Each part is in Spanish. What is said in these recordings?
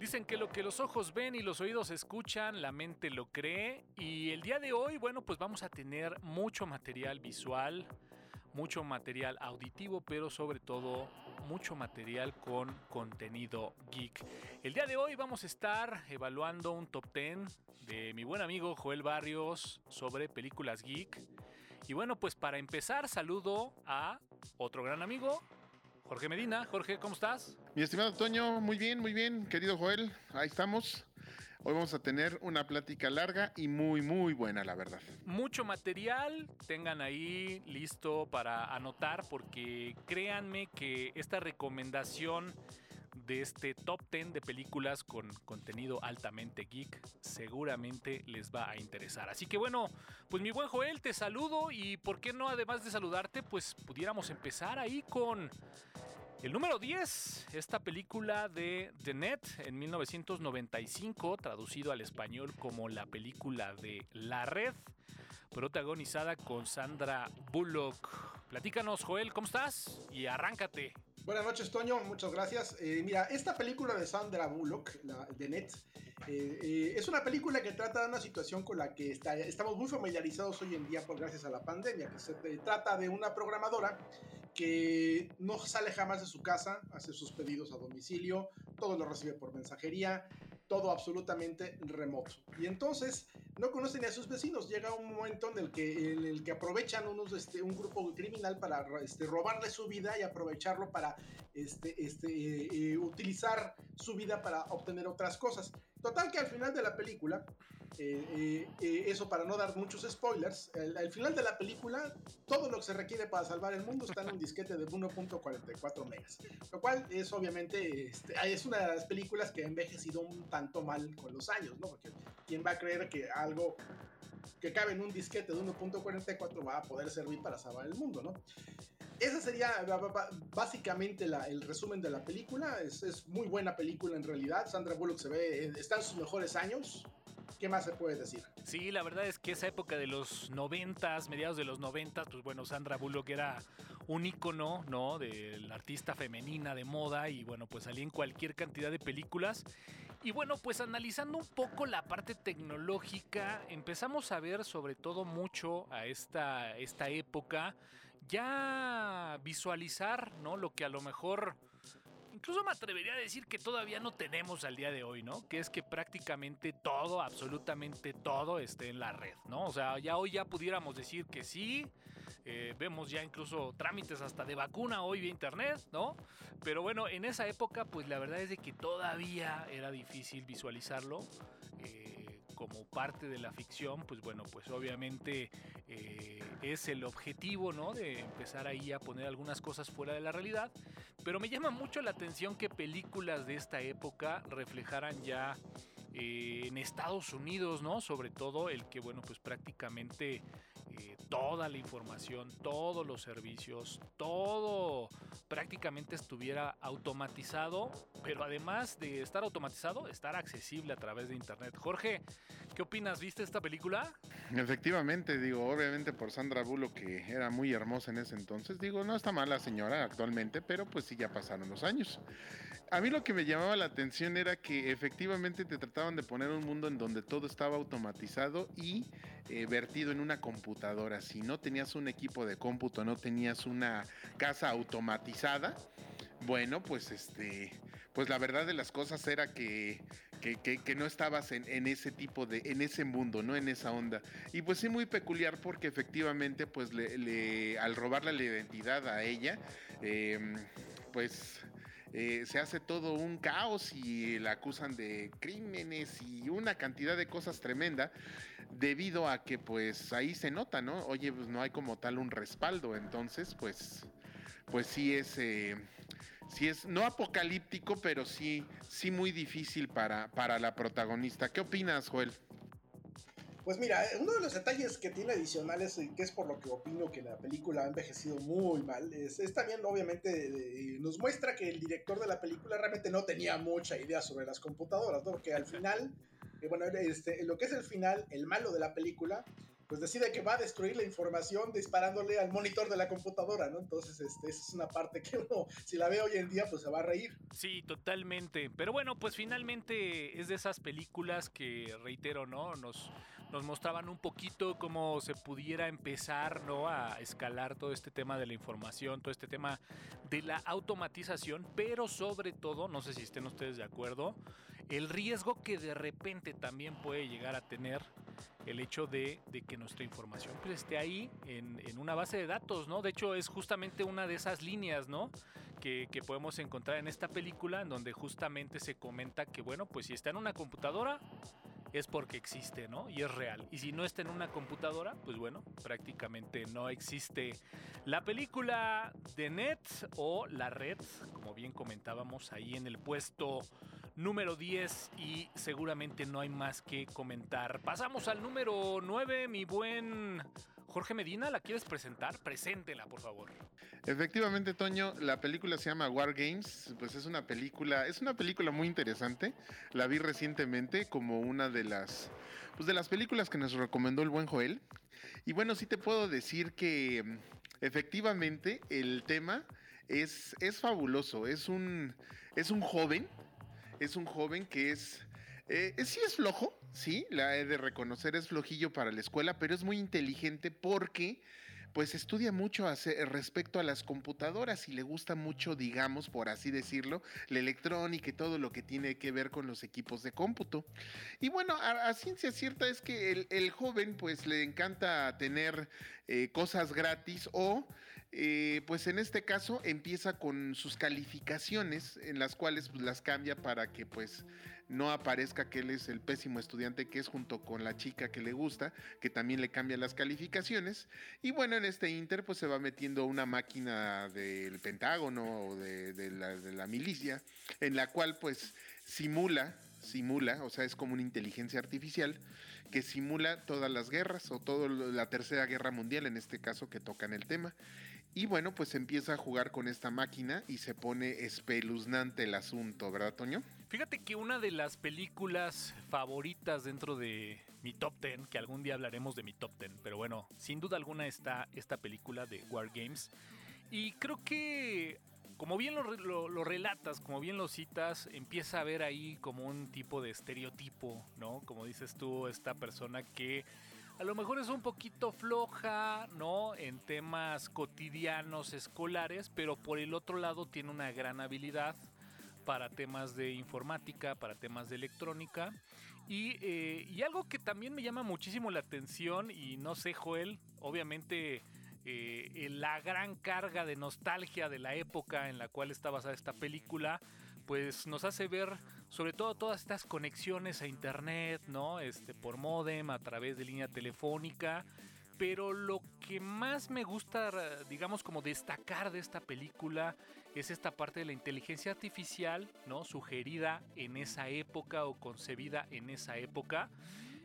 Dicen que lo que los ojos ven y los oídos escuchan, la mente lo cree. Y el día de hoy, bueno, pues vamos a tener mucho material visual, mucho material auditivo, pero sobre todo mucho material con contenido geek. El día de hoy vamos a estar evaluando un top 10 de mi buen amigo Joel Barrios sobre películas geek. Y bueno, pues para empezar, saludo a otro gran amigo, Jorge Medina. Jorge, ¿cómo estás? Mi estimado Toño, muy bien, muy bien, querido Joel, ahí estamos. Hoy vamos a tener una plática larga y muy, muy buena, la verdad. Mucho material, tengan ahí listo para anotar porque créanme que esta recomendación de este top 10 de películas con contenido altamente geek seguramente les va a interesar. Así que bueno, pues mi buen Joel, te saludo y por qué no además de saludarte, pues pudiéramos empezar ahí con el número 10, esta película de The Net en 1995, traducido al español como la película de La Red, protagonizada con Sandra Bullock. Platícanos, Joel, ¿cómo estás? Y arráncate. Buenas noches, Toño. Muchas gracias. Eh, mira, esta película de Sandra Bullock, la, de Net, eh, eh, es una película que trata de una situación con la que está, estamos muy familiarizados hoy en día por gracias a la pandemia, que se trata de una programadora que no sale jamás de su casa, hace sus pedidos a domicilio, todo lo recibe por mensajería, todo absolutamente remoto. Y entonces no conoce ni a sus vecinos. Llega un momento en el que, en el que aprovechan unos, este, un grupo criminal para este, robarle su vida y aprovecharlo para este, este, eh, eh, utilizar su vida para obtener otras cosas. Total que al final de la película, eh, eso para no dar muchos spoilers, al, final de la película, todo lo que se requiere para salvar el mundo está en un disquete de 1.44 megas. Lo cual es obviamente, este, es una de las películas que ha envejecido un tanto mal con los años, ¿no? Porque ¿quién va a creer que algo que cabe en un disquete de 1.44 va a poder servir para salvar el mundo, ¿no? Ese sería básicamente el resumen de la película. Es, es, muy buena película en realidad. Sandra Bullock se ve, está en sus mejores años. ¿Qué más se puede decir? Sí, la verdad es que esa época de los noventas, mediados de los noventas, pues bueno, Sandra Bullock era un ícono, ¿no? De la artista femenina de moda y bueno, pues salía en cualquier cantidad de películas. Y bueno, pues analizando un poco la parte tecnológica, empezamos a ver sobre todo mucho a esta, esta época, ya visualizar, ¿no? Lo que a lo mejor incluso me atrevería a decir que todavía no tenemos al día de hoy, ¿no? Que es que prácticamente todo, absolutamente todo esté en la red, ¿no? O sea, ya hoy ya pudiéramos decir que sí, eh, vemos ya incluso trámites hasta de vacuna hoy vía internet, ¿no? Pero bueno, en esa época, pues la verdad es de que todavía era difícil visualizarlo. Eh, como parte de la ficción, pues bueno, pues obviamente eh, es el objetivo, ¿no? De empezar ahí a poner algunas cosas fuera de la realidad. Pero me llama mucho la atención que películas de esta época reflejaran ya en Estados Unidos, ¿no? Sobre todo el que, bueno, pues prácticamente eh, toda la información, todos los servicios, todo prácticamente estuviera automatizado, pero además de estar automatizado, estar accesible a través de Internet. Jorge, ¿qué opinas? ¿Viste esta película? Efectivamente, digo, obviamente por Sandra Bullock, que era muy hermosa en ese entonces, digo, no está mal la señora actualmente, pero pues sí, ya pasaron los años. A mí lo que me llamaba la atención era que efectivamente te trataba de poner un mundo en donde todo estaba automatizado y eh, vertido en una computadora. Si no tenías un equipo de cómputo, no tenías una casa automatizada, bueno, pues este, pues la verdad de las cosas era que, que, no estabas en, ese tipo de, en ese mundo, ¿no? En esa onda. Y pues sí, muy peculiar porque efectivamente, pues le, al robarle la identidad a ella, em, pues eh, se hace todo un caos y la acusan de crímenes y una cantidad de cosas tremenda debido a que pues ahí se nota, ¿no? Oye, pues no hay como tal un respaldo, entonces pues pues sí es eh, sí es no apocalíptico, pero sí sí muy difícil para para la protagonista. ¿Qué opinas, Joel? Pues mira, eh, uno de los detalles que tiene adicionales, y que es por lo que opino que la película ha envejecido muy mal, es, también obviamente nos muestra que el director de la película realmente no tenía mucha idea sobre las computadoras, ¿no? Porque al final, eh, bueno, este, lo que es el final, el malo de la película, pues decide que va a destruir la información disparándole al monitor de la computadora, ¿no? Entonces, este, esa es una parte que uno, si la ve hoy en día, pues se va a reír. Sí, totalmente. Pero bueno, pues finalmente es de esas películas que, reitero, ¿no? Nos, nos mostraban un poquito cómo se pudiera empezar, ¿no? A escalar todo este tema de la información, todo este tema de la automatización, pero sobre todo, no sé si estén ustedes de acuerdo, el riesgo que de repente también puede llegar a tener el hecho de, que nuestra información pues, esté ahí en, una base de datos, ¿no? De hecho, es justamente una de esas líneas, ¿no? Que, que, podemos encontrar en esta película, en donde justamente se comenta que, bueno, pues si está en una computadora, es porque existe, ¿no? Y es real. Y si no está en una computadora, pues bueno, prácticamente no existe. La película de Net o La Red, como bien comentábamos ahí en el puesto número 10 y seguramente no hay más que comentar. Pasamos al número 9, mi buen Jorge Medina, ¿la quieres presentar? Preséntela, por favor. Efectivamente, Toño, la película se llama War Games, pues es una película, es una película muy interesante. La vi recientemente como una de las pues de las películas que nos recomendó el buen Joel. Y bueno, sí te puedo decir que mm, efectivamente el tema es, es fabuloso, es un es un joven es un joven que es, eh, sí es flojo, sí, la he de reconocer, es flojillo para la escuela, pero es muy inteligente porque pues estudia mucho respecto a las computadoras y le gusta mucho, digamos, por así decirlo, la electrónica y todo lo que tiene que ver con los equipos de cómputo. Y bueno, a, ciencia cierta es que el, joven pues le encanta tener eh, cosas gratis o eh, pues en este caso empieza con sus calificaciones en las cuales pues, las cambia para que pues no aparezca que él es el pésimo estudiante que es junto con la chica que le gusta, que también le cambia las calificaciones. Y bueno, en este inter pues se va metiendo una máquina del Pentágono o de, la, la milicia, en la cual pues simula, simula, o sea, es como una inteligencia artificial que simula todas las guerras o toda la tercera guerra mundial en este caso que tocan el tema y bueno, pues empieza a jugar con esta máquina y se pone espeluznante el asunto, ¿verdad, Toño? Fíjate que una de las películas favoritas dentro de mi top 10, que algún día hablaremos de mi top 10, pero bueno, sin duda alguna está esta película de War Games. Y creo que, como bien lo, lo relatas, como bien lo citas, empieza a ver ahí como un tipo de estereotipo, ¿no? Como dices tú, esta persona que a lo mejor es un poquito floja, ¿no? En temas cotidianos escolares, pero por el otro lado tiene una gran habilidad para temas de informática, para temas de electrónica. Y, eh, y algo que también me llama muchísimo la atención, y no sé, Joel, obviamente eh, la gran carga de nostalgia de la época en la cual está basada esta película, pues nos hace ver sobre todo todas estas conexiones a internet, ¿no? Este, por modem, a través de línea telefónica. Pero lo que más me gusta, digamos, como destacar de esta película es esta parte de la inteligencia artificial, ¿no? Sugerida en esa época o concebida en esa época.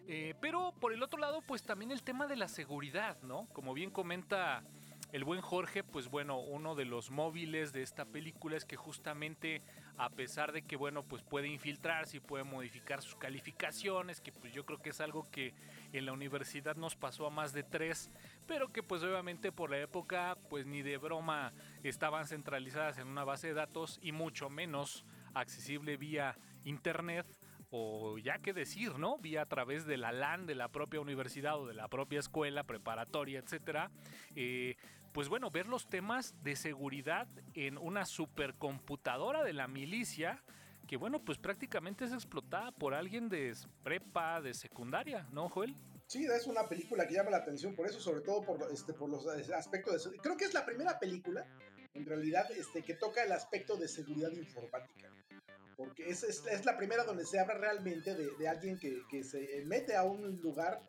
Eh, pero por el otro lado, pues también el tema de la seguridad, ¿no? Como bien comenta el buen Jorge, pues bueno, uno de los móviles de esta película es que justamente a pesar de que bueno, pues puede infiltrarse y puede modificar sus calificaciones, que pues yo creo que es algo que en la universidad nos pasó a más de tres, pero que pues obviamente por la época pues ni de broma estaban centralizadas en una base de datos y mucho menos accesible vía internet o ya que decir, ¿no? Vía a través de la LAN de la propia universidad o de la propia escuela preparatoria, etcétera. Eh, pues bueno, ver los temas de seguridad en una supercomputadora de la milicia que bueno, pues prácticamente es explotada por alguien de prepa, de secundaria, ¿no, Joel? Sí, es una película que llama la atención por eso, sobre todo por, este, por los aspectos de... Creo que es la primera película, en realidad, este, que toca el aspecto de seguridad informática porque es, es, la primera donde se habla realmente de, alguien que, que, se mete a un lugar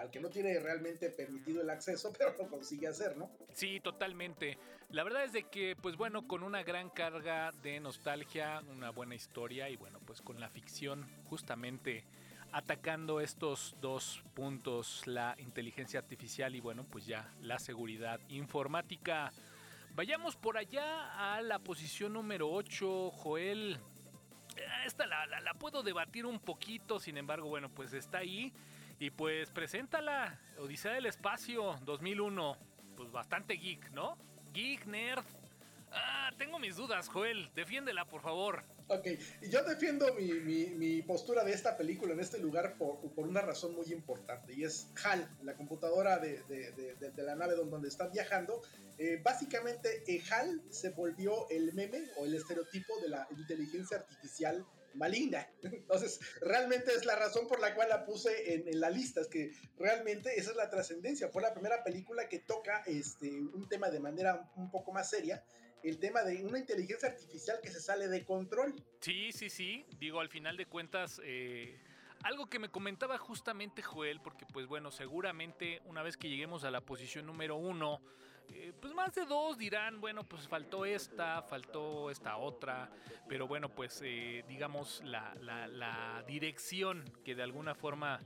al que no tiene realmente permitido el acceso, pero lo consigue hacer, ¿no? Sí, totalmente. La verdad es de que, pues bueno, con una gran carga de nostalgia, una buena historia y bueno, pues con la ficción justamente atacando estos dos puntos, la inteligencia artificial y bueno, pues ya la seguridad informática. Vayamos por allá a la posición número 8, Joel. Esta la, puedo debatir un poquito, sin embargo, bueno, pues está ahí. Y pues preséntala, Odisea del Espacio 2001. Pues bastante geek, ¿no? Geek, nerd. Ah, tengo mis dudas, Joel. Defiéndela, por favor. Ok, yo defiendo mi, postura de esta película en este lugar por, una razón muy importante y es HAL, la computadora de, la nave donde, están viajando. Eh, básicamente, eh, HAL se volvió el meme o el estereotipo de la inteligencia artificial maligna. Entonces, realmente es la razón por la cual la puse en, la lista, es que realmente esa es la trascendencia. Fue la primera película que toca este, un tema de manera un poco más seria el tema de una inteligencia artificial que se sale de control. Sí, sí, sí. Digo, al final de cuentas, eh, algo que me comentaba justamente Joel, porque pues bueno, seguramente una vez que lleguemos a la posición número uno, eh, pues más de dos dirán, bueno, pues faltó esta, faltó esta otra, pero bueno, pues eh, digamos la, la, dirección que de alguna forma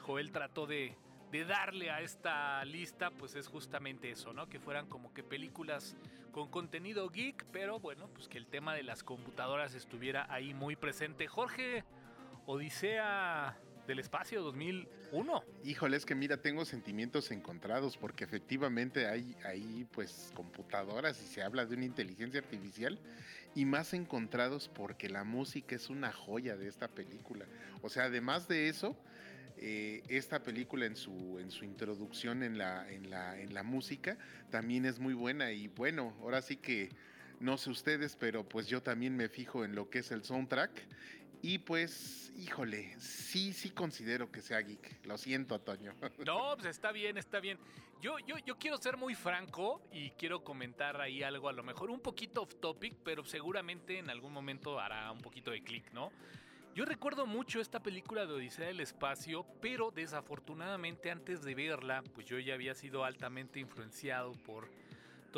Joel trató de, de darle a esta lista, pues es justamente eso, ¿no? Que fueran como que películas con contenido geek, pero bueno, pues que el tema de las computadoras estuviera ahí muy presente. Jorge, Odisea del Espacio 2001. Híjole, es que mira, tengo sentimientos encontrados porque efectivamente hay ahí pues computadoras y se habla de una inteligencia artificial y más encontrados porque la música es una joya de esta película. O sea, además de eso, eh, esta película en su, en su introducción en la, en, la, en la música también es muy buena y bueno, ahora sí que no sé ustedes, pero pues yo también me fijo en lo que es el soundtrack y pues, híjole, sí, sí considero que sea geek. Lo siento, Toño. No, pues está bien, está bien. Yo, yo, yo quiero ser muy franco y quiero comentar ahí algo a lo mejor un poquito off topic, pero seguramente en algún momento hará un poquito de clic, ¿no? Yo recuerdo mucho esta película de Odisea del Espacio, pero desafortunadamente antes de verla, pues yo ya había sido altamente influenciado por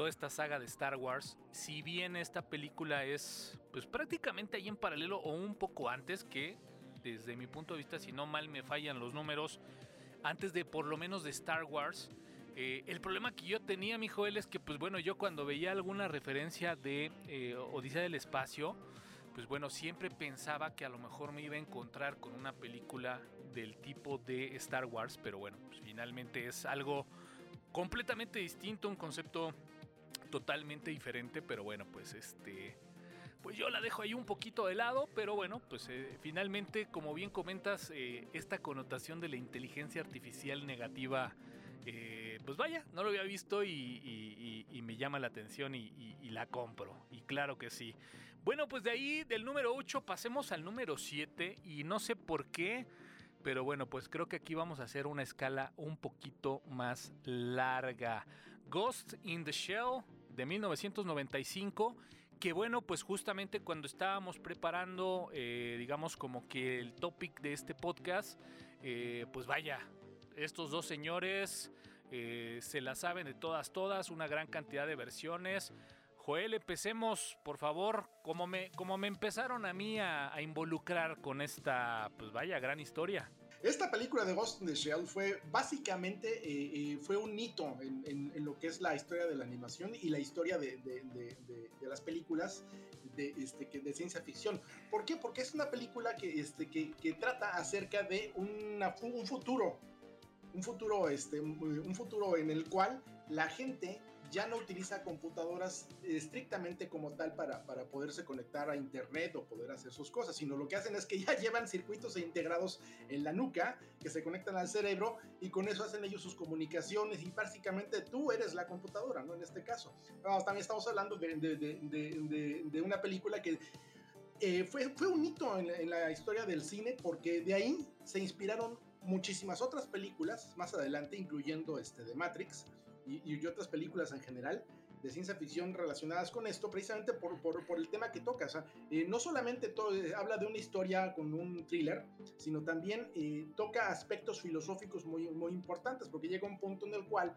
toda esta saga de Star Wars. Si bien esta película es pues prácticamente ahí en paralelo o un poco antes que, desde mi punto de vista, si no mal me fallan los números, antes de por lo menos de Star Wars. Eh, el problema que yo tenía, mi Joel, es que pues bueno, yo cuando veía alguna referencia de eh, Odisea del Espacio, pues bueno, siempre pensaba que a lo mejor me iba a encontrar con una película del tipo de Star Wars, pero bueno, pues finalmente es algo completamente distinto, un concepto totalmente diferente, pero bueno, pues este pues yo la dejo ahí un poquito de lado, pero bueno, pues eh, finalmente, como bien comentas, eh, esta connotación de la inteligencia artificial negativa, eh, pues vaya, no lo había visto y, me llama la atención y, y, la compro. Y claro que sí. Bueno, pues de ahí, del número 8, pasemos al número 7 y no sé por qué, pero bueno, pues creo que aquí vamos a hacer una escala un poquito más larga. Ghost in the Shell de 1995 que bueno, pues justamente cuando estábamos preparando, eh, digamos como que el topic de este podcast, eh, pues vaya, estos dos señores eh, se la saben de todas, todas, una gran cantidad de versiones. Joel, empecemos, por favor, como me, como me empezaron a mí a, involucrar con esta, pues vaya, gran historia. Esta película de Ghost in the Shell fue básicamente eh, eh, fue un hito en, lo que es la historia de la animación y la historia de, las películas de, este, de ciencia ficción. ¿Por qué? Porque es una película que, este, trata acerca de un futuro, un futuro, este, un futuro en el cual la gente ya no utiliza computadoras estrictamente como tal para, para poderse conectar a internet o poder hacer sus cosas, sino lo que hacen es que ya llevan circuitos integrados en la nuca que se conectan al cerebro y con eso hacen ellos sus comunicaciones y básicamente tú eres la computadora, ¿no? En este caso. también estamos hablando de, de, de, una película que eh, fue, fue un hito en, en la historia del cine porque de ahí se inspiraron muchísimas otras películas más adelante, incluyendo este de Matrix, y, otras películas en general de ciencia ficción relacionadas con esto, precisamente por, por, por el tema que toca. O sea, eh, no solamente todo, eh, habla de una historia con un thriller, sino también eh, toca aspectos filosóficos muy, muy importantes, porque llega un punto en el cual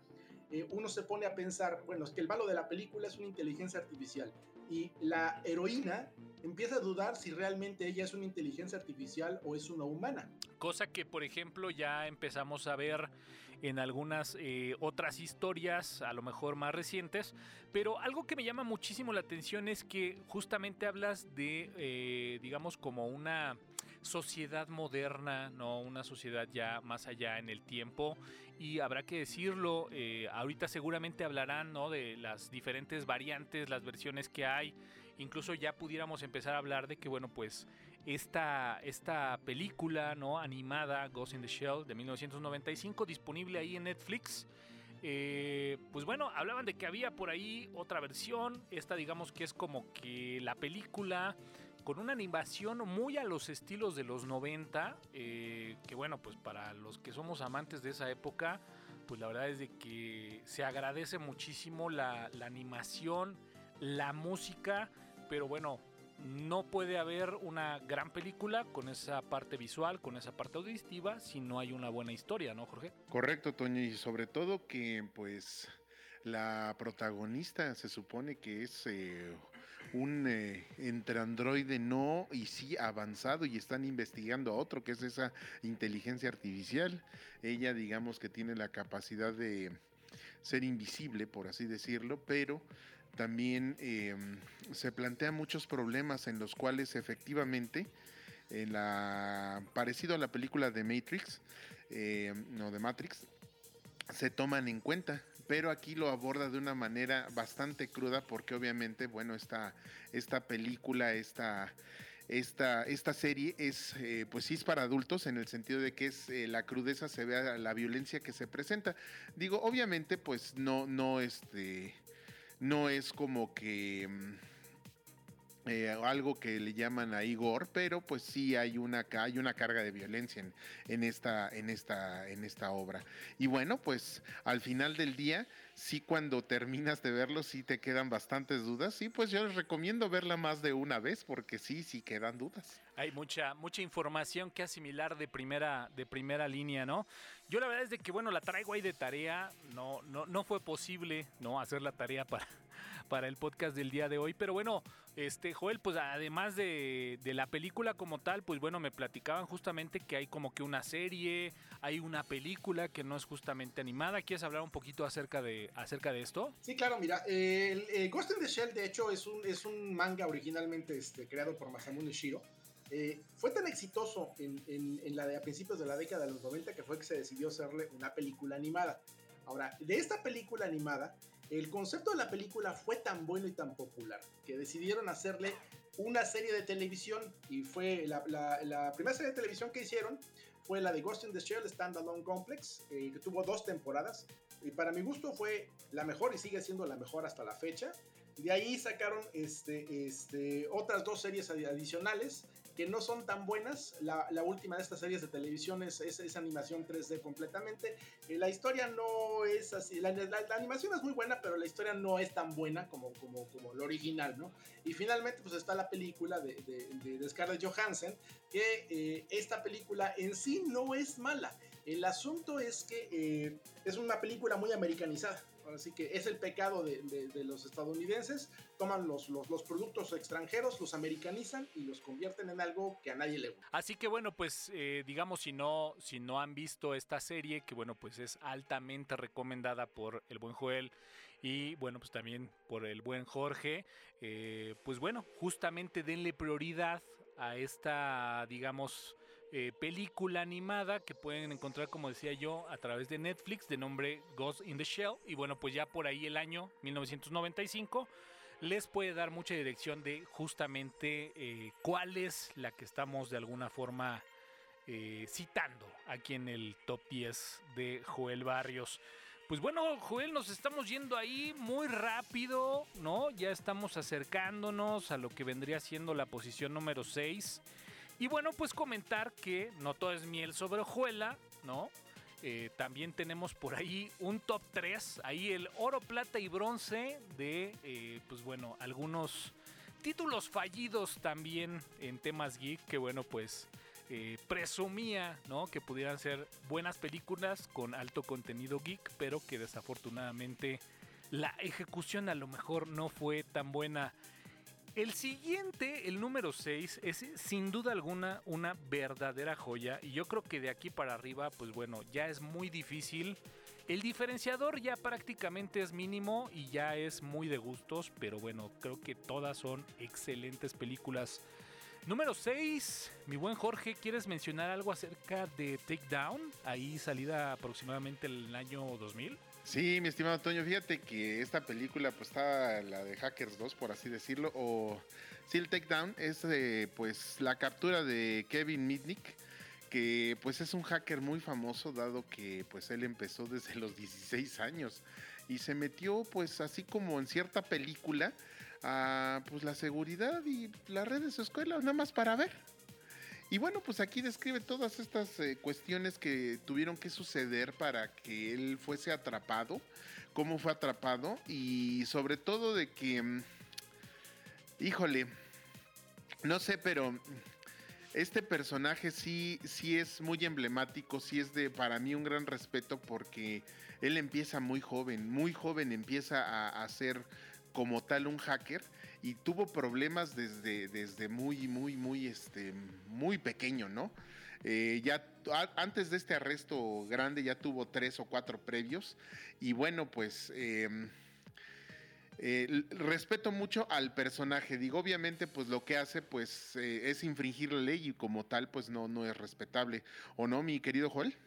uno se pone a pensar, bueno, es que el malo de la película es una inteligencia artificial y la heroína empieza a dudar si realmente ella es una inteligencia artificial o es una humana. Cosa que, por ejemplo, ya empezamos a ver en algunas eh, otras historias, a lo mejor más recientes, pero algo que me llama muchísimo la atención es que justamente hablas de, eh, digamos, como una sociedad moderna, ¿no? Una sociedad ya más allá en el tiempo. Y habrá que decirlo, eh, ahorita seguramente hablarán, ¿no? De las diferentes variantes, las versiones que hay. Incluso ya pudiéramos empezar a hablar de que, bueno, pues esta, esta película, ¿no? Animada, Ghost in the Shell, de 1995, disponible ahí en Netflix. Eh, pues bueno, hablaban de que había por ahí otra versión. Esta digamos que es como que la película con una animación muy a los estilos de los 90. eh, que bueno, pues para los que somos amantes de esa época, pues la verdad es de que se agradece muchísimo la, la animación, la música. Pero bueno, no puede haber una gran película con esa parte visual, con esa parte auditiva, si no hay una buena historia, ¿no, Jorge? Correcto, Toño, y sobre todo que pues la protagonista se supone que es eh, un eh, entre androide no y sí avanzado y están investigando a otro que es esa inteligencia artificial. Ella digamos que tiene la capacidad de ser invisible, por así decirlo, pero también eh, se plantean muchos problemas en los cuales efectivamente, parecido a la película de Matrix, eh, no de Matrix, se toman en cuenta. Pero aquí lo aborda de una manera bastante cruda porque obviamente, bueno, esta, esta película, esta, esta, esta serie es, eh, pues sí es para adultos en el sentido de que es eh, la crudeza se ve a la violencia que se presenta. Digo, obviamente, pues no, no, este, no es como que mm, eh, algo que le llaman a Igor, pero pues sí hay una, hay una carga de violencia en, en esta, en, esta, en esta obra. Y bueno, pues al final del día, sí cuando terminas de verlo, sí te quedan bastantes dudas. Sí, pues yo les recomiendo verla más de una vez porque sí, sí quedan dudas. Hay mucha, mucha información que asimilar de primera, de primera línea, ¿no? Yo la verdad es de que, bueno, la traigo ahí de tarea. No, no, no fue posible, ¿no? Hacer la tarea para, para el podcast del día de hoy. Pero bueno, este, Joel, pues además de, la película como tal, pues bueno, me platicaban justamente que hay como que una serie, hay una película que no es justamente animada. ¿Quieres hablar un poquito acerca de, acerca de esto? Sí, claro, mira, eh, Ghost in the Shell, de hecho, es un, es un manga originalmente este, creado por Masamune Shiro. Eh, fue tan exitoso en, en- en la de a principios de la década de los 90 que fue que se decidió hacerle una película animada. Ahora, de esta película animada, el concepto de la película fue tan bueno y tan popular que decidieron hacerle una serie de televisión y fue la, la- la primera serie de televisión que hicieron fue la de Ghost in the Shell Standalone Complex, eh, que tuvo dos temporadas. Y para mi gusto fue la mejor y sigue siendo la mejor hasta la fecha. De ahí sacaron este, este, otras dos series adi- adicionales que no son tan buenas. La, última de estas series de televisión es, es, animación 3D completamente. Eh, la historia no es así. La, animación es muy buena, pero la historia no es tan buena como, como, como lo original, ¿no? Y finalmente, pues está la película de, de, de- de Scarlett Johansson, que eh, esta película en sí no es mala. El asunto es que eh, es una película muy americanizada. Así que es el pecado de, los estadounidenses. Toman los productos extranjeros, los americanizan y los convierten en algo que a nadie le gusta. Así que bueno, pues eh, digamos si no, si no han visto esta serie, que bueno, pues es altamente recomendada por el buen Joel y bueno, pues también por el buen Jorge, eh, pues bueno, justamente denle prioridad a esta, digamos, eh, película animada que pueden encontrar, como decía yo, a través de Netflix de nombre Ghost in the Shell. Y bueno, pues ya por ahí el año 1995 les puede dar mucha dirección de justamente eh, cuál es la que estamos de alguna forma eh, citando aquí en el top 10 de Joel Barrios. Pues bueno, Joel, nos estamos yendo ahí muy rápido, ¿no? Ya estamos acercándonos a lo que vendría siendo la posición número 6. Y bueno, pues comentar que no todo es miel sobre hojuela, ¿no? Eh, también tenemos por ahí un top 3, ahí el oro, plata y bronce de, eh, pues bueno, algunos títulos fallidos también en temas geek, que bueno, pues eh, presumía, ¿no? Que pudieran ser buenas películas con alto contenido geek, pero que desafortunadamente la ejecución a lo mejor no fue tan buena. El siguiente, el número 6, es sin duda alguna una verdadera joya. Y yo creo que de aquí para arriba, pues bueno, ya es muy difícil. El diferenciador ya prácticamente es mínimo y ya es muy de gustos. Pero bueno, creo que todas son excelentes películas Número 6, mi buen Jorge, ¿quieres mencionar algo acerca de Takedown? Ahí salida aproximadamente el año 2000. Sí, mi estimado Toño, fíjate que esta película pues está la de Hackers 2, por así decirlo, o sí, el Takedown es pues la captura de Kevin Mitnick, que pues es un hacker muy famoso dado que pues él empezó desde los 16 años y se metió pues así como en cierta película a pues la seguridad y la red de su escuela nada más para ver. Y bueno, pues aquí describe todas estas eh, cuestiones que tuvieron que suceder para que él fuese atrapado, cómo fue atrapado y sobre todo de que, mm, híjole, no sé, pero este personaje sí, sí es muy emblemático, sí es de para mí un gran respeto porque él empieza muy joven, muy joven empieza a, a ser como tal un hacker y tuvo problemas desde, desde muy, muy, muy, este, muy pequeño, ¿no? Eh, ya antes de este arresto grande ya tuvo tres o cuatro previos y bueno, pues em, eh, respeto mucho al personaje. Digo, obviamente, pues lo que hace, pues eh, es infringir la ley y como tal, pues no, no es respetable. ¿O no, mi querido Joel?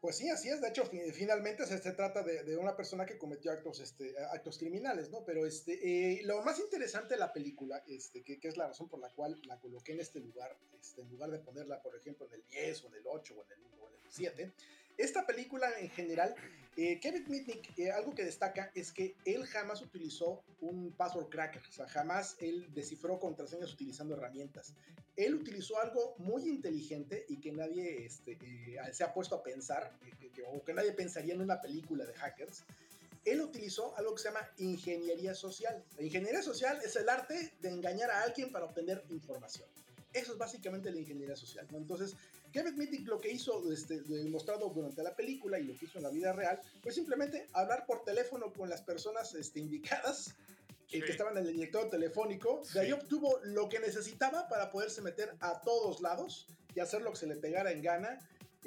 Pues sí, así es. De hecho, finalmente se, trata de, una persona que cometió actos, este, actos criminales, ¿no? Pero este, eh, lo más interesante de la película, este, que, es la razón por la cual la coloqué en este lugar, este, en lugar de ponerla, por ejemplo, en el 10 o en el 8 o en el, o en el 7, esta película en general, eh, Kevin Mitnick, eh, algo que destaca es que él jamás utilizó un password cracker, o sea, jamás él descifró contraseñas utilizando herramientas. Él utilizó algo muy inteligente y que nadie este, eh, se ha puesto a pensar, o que nadie pensaría en una película de hackers. Él utilizó algo que se llama ingeniería social. La ingeniería social es el arte de engañar a alguien para obtener información. Eso es básicamente la ingeniería social. ¿no? Entonces, Kevin Mitnick lo que hizo, este, demostrado durante la película y lo que hizo en la vida real, fue simplemente hablar por teléfono con las personas este, indicadas eh, que estaban en el directorio telefónico. De ahí obtuvo lo que necesitaba para poderse meter a todos lados y hacer lo que se le pegara en gana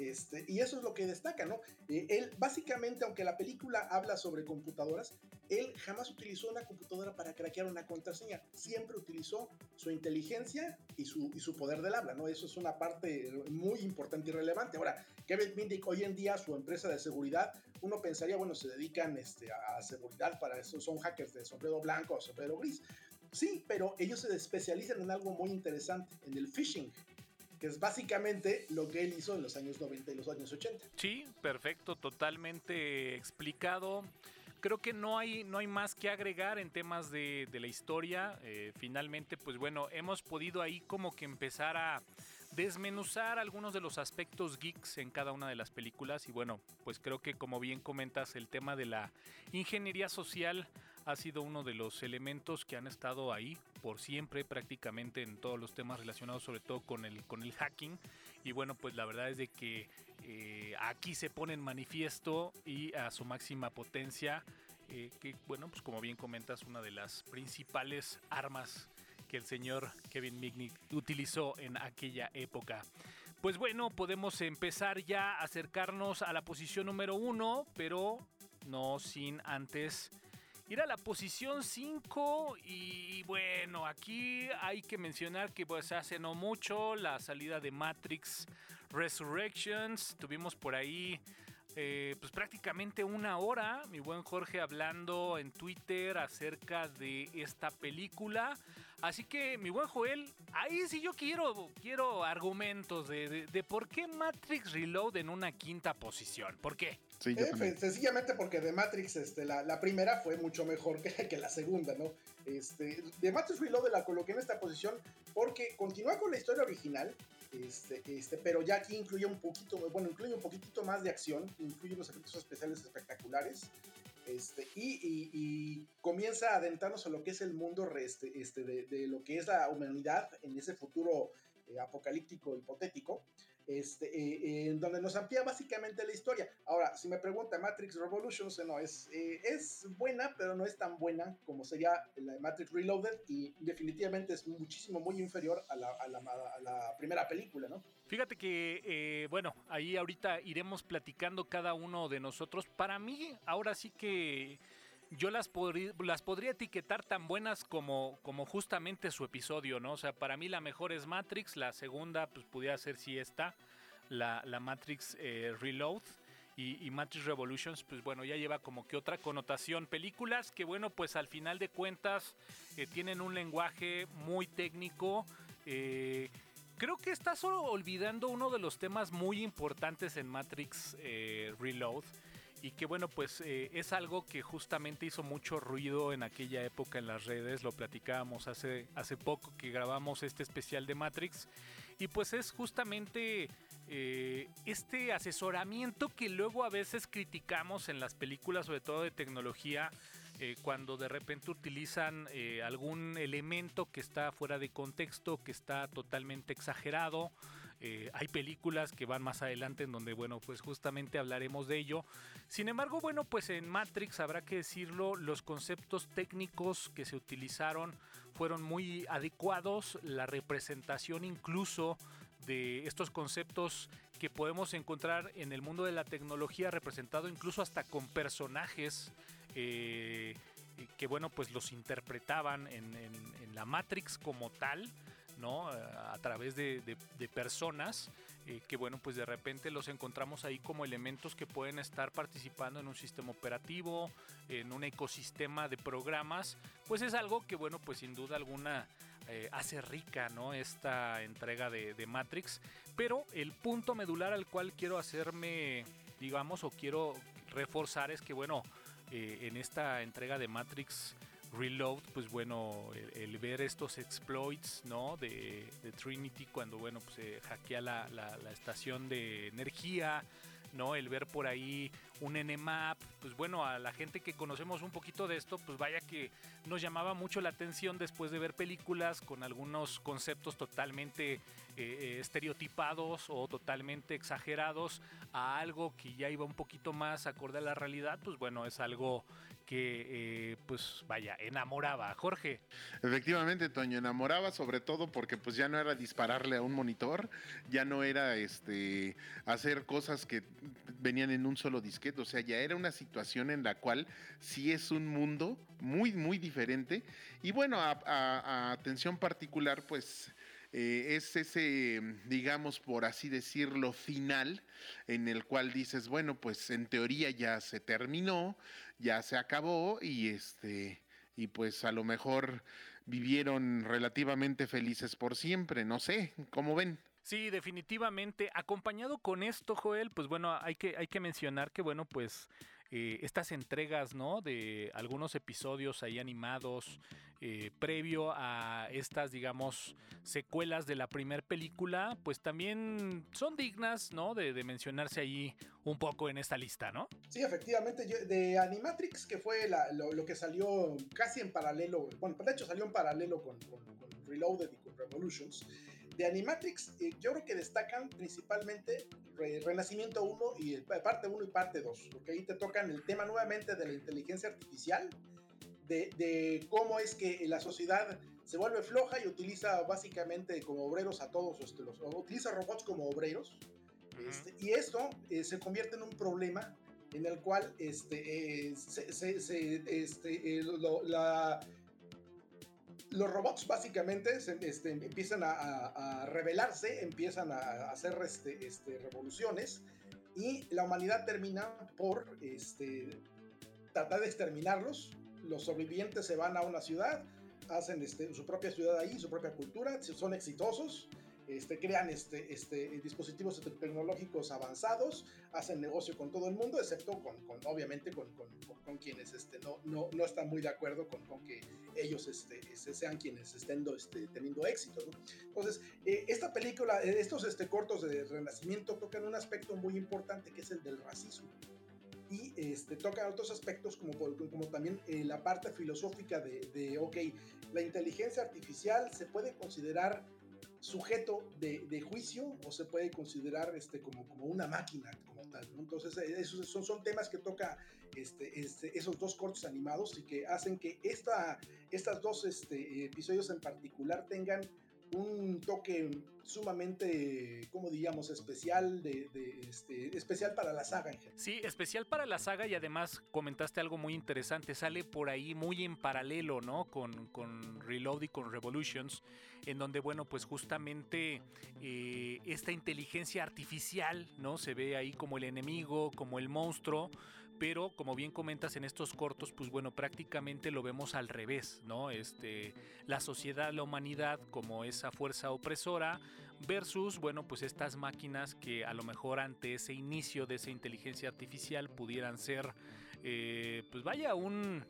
este, y eso es lo que destaca, ¿no? Eh, él, básicamente, aunque la película habla sobre computadoras, él jamás utilizó una computadora para craquear una contraseña. Siempre utilizó su inteligencia y su, y su poder del habla, ¿no? Eso es una parte muy importante y relevante. Ahora, Kevin Mindick, hoy en día, su empresa de seguridad, uno pensaría, bueno, se dedican este, a seguridad, para eso son hackers de sombrero blanco o sombrero gris. Sí, pero ellos se especializan en algo muy interesante, en el phishing que es básicamente lo que él hizo en los años 90 y los años 80. Sí, perfecto, totalmente explicado. Creo que no hay, no hay más que agregar en temas de, la historia. Eh, finalmente, pues bueno, hemos podido ahí como que empezar a desmenuzar algunos de los aspectos geeks en cada una de las películas y bueno, pues creo que como bien comentas el tema de la ingeniería social ha sido uno de los elementos que han estado ahí por siempre prácticamente en todos los temas relacionados sobre todo con el, con el hacking. Y bueno, pues la verdad es de que eh, aquí se pone en manifiesto y a su máxima potencia, eh, que bueno, pues como bien comentas, una de las principales armas que el señor Kevin Mitnick utilizó en aquella época. Pues bueno, podemos empezar ya a acercarnos a la posición número uno, pero no sin antes ir a la posición 5 y bueno, aquí hay que mencionar que pues hace no mucho la salida de Matrix Resurrections, tuvimos por ahí eh, pues prácticamente una hora, mi buen Jorge hablando en Twitter acerca de esta película. Así que, mi buen Joel, ahí sí yo quiero, quiero argumentos de, de por qué Matrix Reload en una quinta posición. ¿Por qué? Eh, sencillamente porque The Matrix, este, la, la, primera fue mucho mejor que, que la segunda, ¿no? Este, The Matrix Reloaded la coloqué en esta posición porque continúa con la historia original, este, este, pero ya aquí incluye un poquito, bueno, incluye un poquitito más de acción, incluye unos efectos especiales espectaculares, este, y, y, comienza a adentrarnos a lo que es el mundo este, este, de, de lo que es la humanidad en ese futuro eh, apocalíptico hipotético este, eh, en donde nos amplía básicamente la historia. Ahora, si me pregunta Matrix Revolutions, no, es, eh, es buena, pero no es tan buena como sería la de Matrix Reloaded y definitivamente es muchísimo, muy inferior a la, a la, primera película, ¿no? Fíjate que, eh, bueno, ahí ahorita iremos platicando cada uno de nosotros. Para mí, ahora sí que yo las, las podría etiquetar tan buenas como, como justamente su episodio, ¿no? O sea, para mí la mejor es Matrix, la segunda pues pudiera ser si esta, la, la Matrix eh, Reload. Y, Matrix Revolutions, pues bueno, ya lleva como que otra connotación. Películas que, bueno, pues al final de cuentas eh, tienen un lenguaje muy técnico. Eh, creo que está solo olvidando uno de los temas muy importantes en Matrix Reload y que bueno, pues eh, es algo que justamente hizo mucho ruido en aquella época en las redes, lo platicábamos hace, hace poco que grabamos este especial de Matrix, y pues es justamente eh, este asesoramiento que luego a veces criticamos en las películas, sobre todo de tecnología, eh, cuando de repente utilizan algún elemento que está fuera de contexto, que está totalmente exagerado. Hay películas que van más adelante en donde, bueno, pues justamente hablaremos de ello. Sin embargo, bueno, pues en Matrix habrá que decirlo, los conceptos técnicos que se utilizaron fueron muy adecuados, la representación incluso de estos conceptos que podemos encontrar en el mundo de la tecnología representado incluso hasta con personajes eh, que bueno pues los interpretaban en, la Matrix como tal no a través de personas eh, que bueno, pues de repente los encontramos ahí como elementos que pueden estar participando en un sistema operativo, en un ecosistema de programas, pues es algo que bueno, pues sin duda alguna eh, hace rica, ¿no? Esta entrega de, Matrix, pero el punto medular al cual quiero hacerme, digamos, o quiero reforzar es que bueno, eh, en esta entrega de Matrix Reload, pues bueno, el, ver estos exploits, ¿no? De, Trinity cuando, bueno, pues se hackea la, la, estación de energía, ¿no? El ver por ahí un NMAP, pues bueno, a la gente que conocemos un poquito de esto, pues vaya que nos llamaba mucho la atención después de ver películas con algunos conceptos totalmente eh, estereotipados o totalmente exagerados a algo que ya iba un poquito más acorde a la realidad, pues bueno, es algo que, eh, pues vaya, enamoraba. Jorge. Efectivamente, Toño, enamoraba sobre todo porque pues ya no era dispararle a un monitor, ya no era este hacer cosas que venían en un solo disquete, o sea, ya era una situación en la cual sí es un mundo muy, muy diferente. Y bueno, a atención particular, pues eh, es ese, digamos, por así decirlo, final en el cual dices, bueno, pues en teoría ya se terminó, ya se acabó y este, y pues a lo mejor vivieron relativamente felices por siempre, no sé, ¿cómo ven? Sí, definitivamente. Acompañado con esto, Joel, pues bueno, hay que, hay que mencionar que, bueno, pues eh, estas entregas, ¿no? De algunos episodios ahí animados eh, previo a estas, digamos, secuelas de la primera película, pues también son dignas, ¿no? De, mencionarse ahí un poco en esta lista, ¿no? Sí, efectivamente, de Animatrix, que fue lo, que salió casi en paralelo, bueno, de hecho salió en paralelo con Reloaded y con Revolutions de Animatrix, eh, yo creo que destacan principalmente Renacimiento 1 y parte 1 y parte 2, porque ahí te tocan el tema nuevamente de la inteligencia artificial, de, cómo es que la sociedad se vuelve floja y utiliza básicamente como obreros a todos, este, los, utiliza robots como obreros, este, y esto eh, se convierte en un problema en el cual este, eh, se, este, la los robots básicamente este, empiezan a, rebelarse, empiezan a, hacer este, este, revoluciones y la humanidad termina por este, tratar de exterminarlos. Los sobrevivientes se van a una ciudad, hacen este, su propia ciudad ahí, su propia cultura, son exitosos este, crean este, este, dispositivos tecnológicos avanzados, hacen negocio con todo el mundo, excepto con, obviamente con, con, quienes este, no, no, no, están muy de acuerdo con, que ellos este, este, sean quienes estén este, teniendo éxito. Entonces, eh, esta película, eh, estos este, cortos de Renacimiento tocan un aspecto muy importante que es el del racismo y este, tocan otros aspectos como, como también eh, la parte filosófica de, de, ok, la inteligencia artificial se puede considerar sujeto de, juicio o se puede considerar este, como, como una máquina como tal. Entonces, eh, esos son, son temas que toca este, este, esos dos cortos animados y que hacen que esta, estas dos este, episodios en particular tengan un toque sumamente, como diríamos, especial, de, este, especial para la saga. Sí, especial para la saga y además comentaste algo muy interesante, sale por ahí muy en paralelo, ¿no? Con, con Reload y con Revolutions, en donde, bueno, pues justamente eh, esta inteligencia artificial, ¿no? Se ve ahí como el enemigo, como el monstruo, pero como bien comentas en estos cortos, pues bueno, prácticamente lo vemos al revés, ¿no? Este, la sociedad, la humanidad como esa fuerza opresora versus, bueno, pues estas máquinas que a lo mejor ante ese inicio de esa inteligencia artificial pudieran ser, eh, pues vaya, un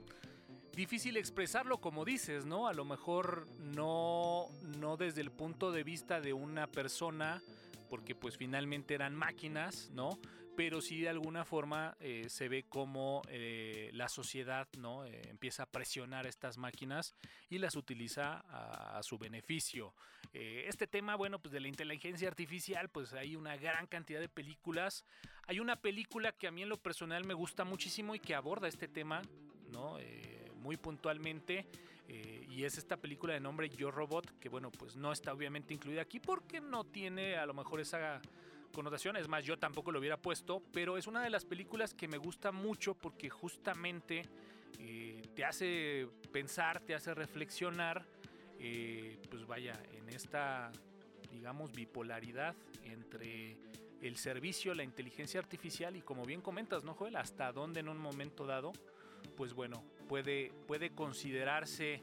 difícil expresarlo como dices, ¿no? A lo mejor no, no desde el punto de vista de una persona, porque pues finalmente eran máquinas, ¿no? Pero sí de alguna forma eh, se ve como eh, la sociedad ¿no? Eh, empieza a presionar estas máquinas y las utiliza a, su beneficio. este tema, bueno, pues de la inteligencia artificial, pues hay una gran cantidad de películas. Hay una película que a mí en lo personal me gusta muchísimo y que aborda este tema, ¿no? muy puntualmente. y es esta película de nombre Yo Robot, que bueno, pues no está obviamente incluida aquí porque no tiene a lo mejor esa connotación. Es más, yo tampoco lo hubiera puesto, pero es una de las películas que me gusta mucho porque justamente eh, te hace pensar, te hace reflexionar, eh, pues vaya, en esta, digamos, bipolaridad entre el servicio, la inteligencia artificial y como bien comentas, ¿no, Joel? Hasta dónde en un momento dado, pues bueno, puede, puede considerarse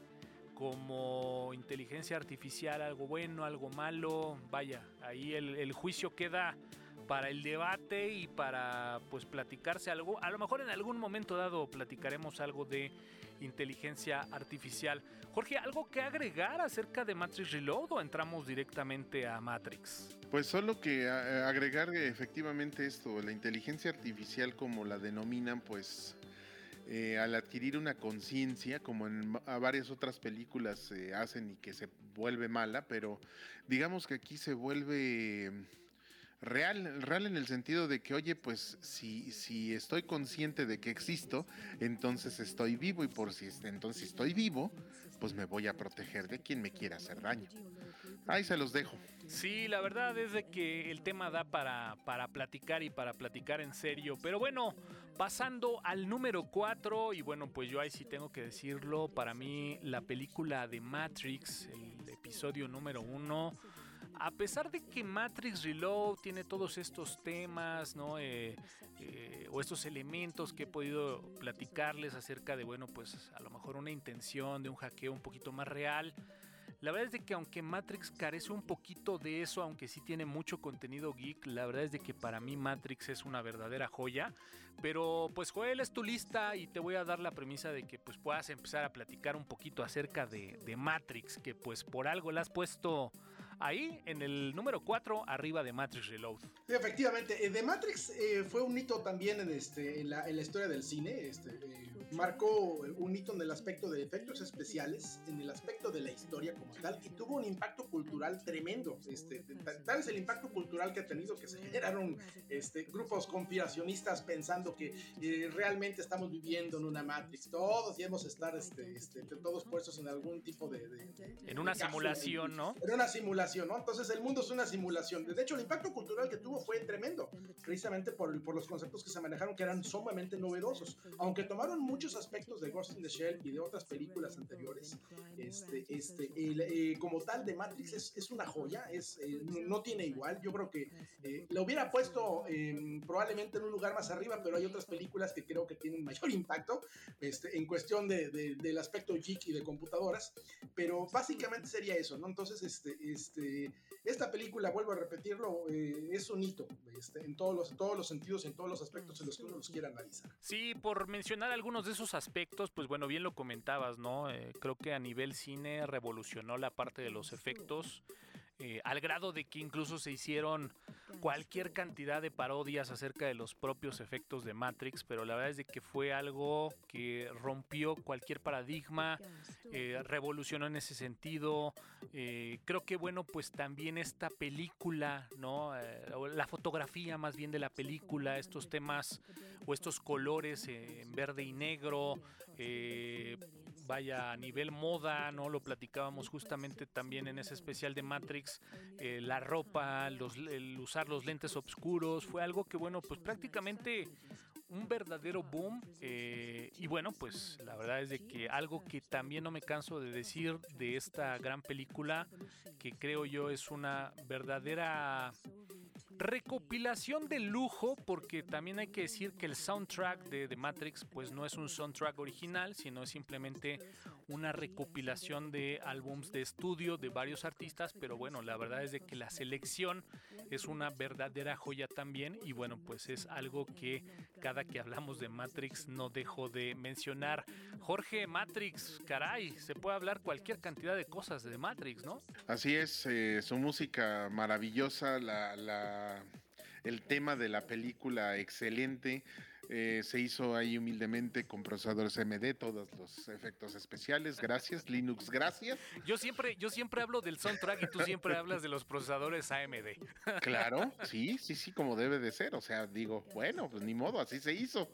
como inteligencia artificial algo bueno, algo malo. Vaya, ahí el, juicio queda para el debate y para pues platicarse algo. A lo mejor en algún momento dado platicaremos algo de inteligencia artificial. Jorge, ¿algo que agregar acerca de Matrix Reload o entramos directamente a Matrix? Pues solo que agregar efectivamente esto, la inteligencia artificial como la denominan, pues eh, al adquirir una conciencia, como en varias otras películas se hacen y que se vuelve mala, pero digamos que aquí se vuelve real, real en el sentido de que, oye, pues si, si estoy consciente de que existo, entonces estoy vivo y por si entonces estoy vivo, pues me voy a proteger de quien me quiera hacer daño. Ahí se los dejo. Sí, la verdad es de que el tema da para, para platicar y para platicar en serio. Pero bueno, pasando al número 4, y bueno, pues yo ahí sí tengo que decirlo, para mí la película de Matrix, el episodio número 1, a pesar de que Matrix Reload tiene todos estos temas, ¿no? Eh, eh, o estos elementos que he podido platicarles acerca de, bueno, pues a lo mejor una intención de un hackeo un poquito más real, la verdad es de que aunque Matrix carece un poquito de eso, aunque sí tiene mucho contenido geek, la verdad es de que para mí Matrix es una verdadera joya. Pero pues Joel es tu lista y te voy a dar la premisa de que pues puedas empezar a platicar un poquito acerca de, Matrix, que pues por algo la has puesto ahí en el número 4, arriba de Matrix Reload. Sí, efectivamente, The eh, Matrix eh, fue un hito también en, este, en, la, en la historia del cine. Este, eh, marcó un hito en el aspecto de efectos especiales, en el aspecto de la historia como tal, y tuvo un impacto cultural tremendo. Este, tal es el impacto cultural que ha tenido que se generaron este, grupos conspiracionistas pensando que realmente estamos viviendo en una Matrix. Todos debemos estar este, este, todos puestos en algún tipo de... en una simulación, ¿no? En una simulación ¿no? Entonces el mundo es una simulación. De hecho, el impacto cultural que tuvo fue tremendo, precisamente por, por los conceptos que se manejaron que eran sumamente novedosos. Aunque tomaron muchos aspectos de Ghost in the Shell y de otras películas anteriores, este, este, eh, como tal de Matrix es, es una joya, es, eh, no tiene igual. Yo creo que eh, lo hubiera puesto em, probablemente en un lugar más arriba, pero hay otras películas que creo que tienen mayor impacto este, en cuestión de, del aspecto geek y de computadoras. Pero básicamente sería eso, ¿no? Entonces, este, este este, esta película, vuelvo a repetirlo, eh, es un hito este, en, todos los, todos los sentidos, en todos los aspectos en los que uno los quiera analizar. Sí, por mencionar algunos de esos aspectos, pues bueno, bien lo comentabas, ¿no? Eh, creo que a nivel cine revolucionó la parte de los efectos. Eh, al grado de que incluso se hicieron cualquier cantidad de parodias acerca de los propios efectos de Matrix, pero la verdad es de que fue algo que rompió cualquier paradigma, eh, revolucionó en ese sentido. Eh, creo que bueno, pues también esta película, ¿no? la fotografía más bien de la película, estos temas o estos colores en verde y negro, vaya a nivel moda, ¿no? Lo platicábamos justamente también en ese especial de Matrix, eh, la ropa, los, el usar los lentes oscuros, fue algo que, bueno, pues prácticamente un verdadero boom. Eh, y bueno, pues la verdad es de que algo que también no me canso de decir de esta gran película, que creo yo es una verdadera recopilación de lujo, porque también hay que decir que el soundtrack de The Matrix pues no es un soundtrack original, sino es simplemente una recopilación de álbums de estudio de varios artistas, pero bueno, la verdad es de que la selección es una verdadera joya también y bueno, pues es algo que cada que hablamos de Matrix no dejo de mencionar. Jorge Matrix, caray, se puede hablar cualquier cantidad de cosas de Matrix, ¿no? Así es, eh, su música maravillosa, la, la, el tema de la película excelente. Eh, se hizo ahí humildemente con procesadores AMD, todos los efectos especiales. Gracias, Linux, gracias. Yo siempre, yo siempre hablo del soundtrack y tú siempre hablas de los procesadores AMD. Claro, sí, sí, sí, como debe de ser. O sea, digo, bueno, pues ni modo, así se hizo.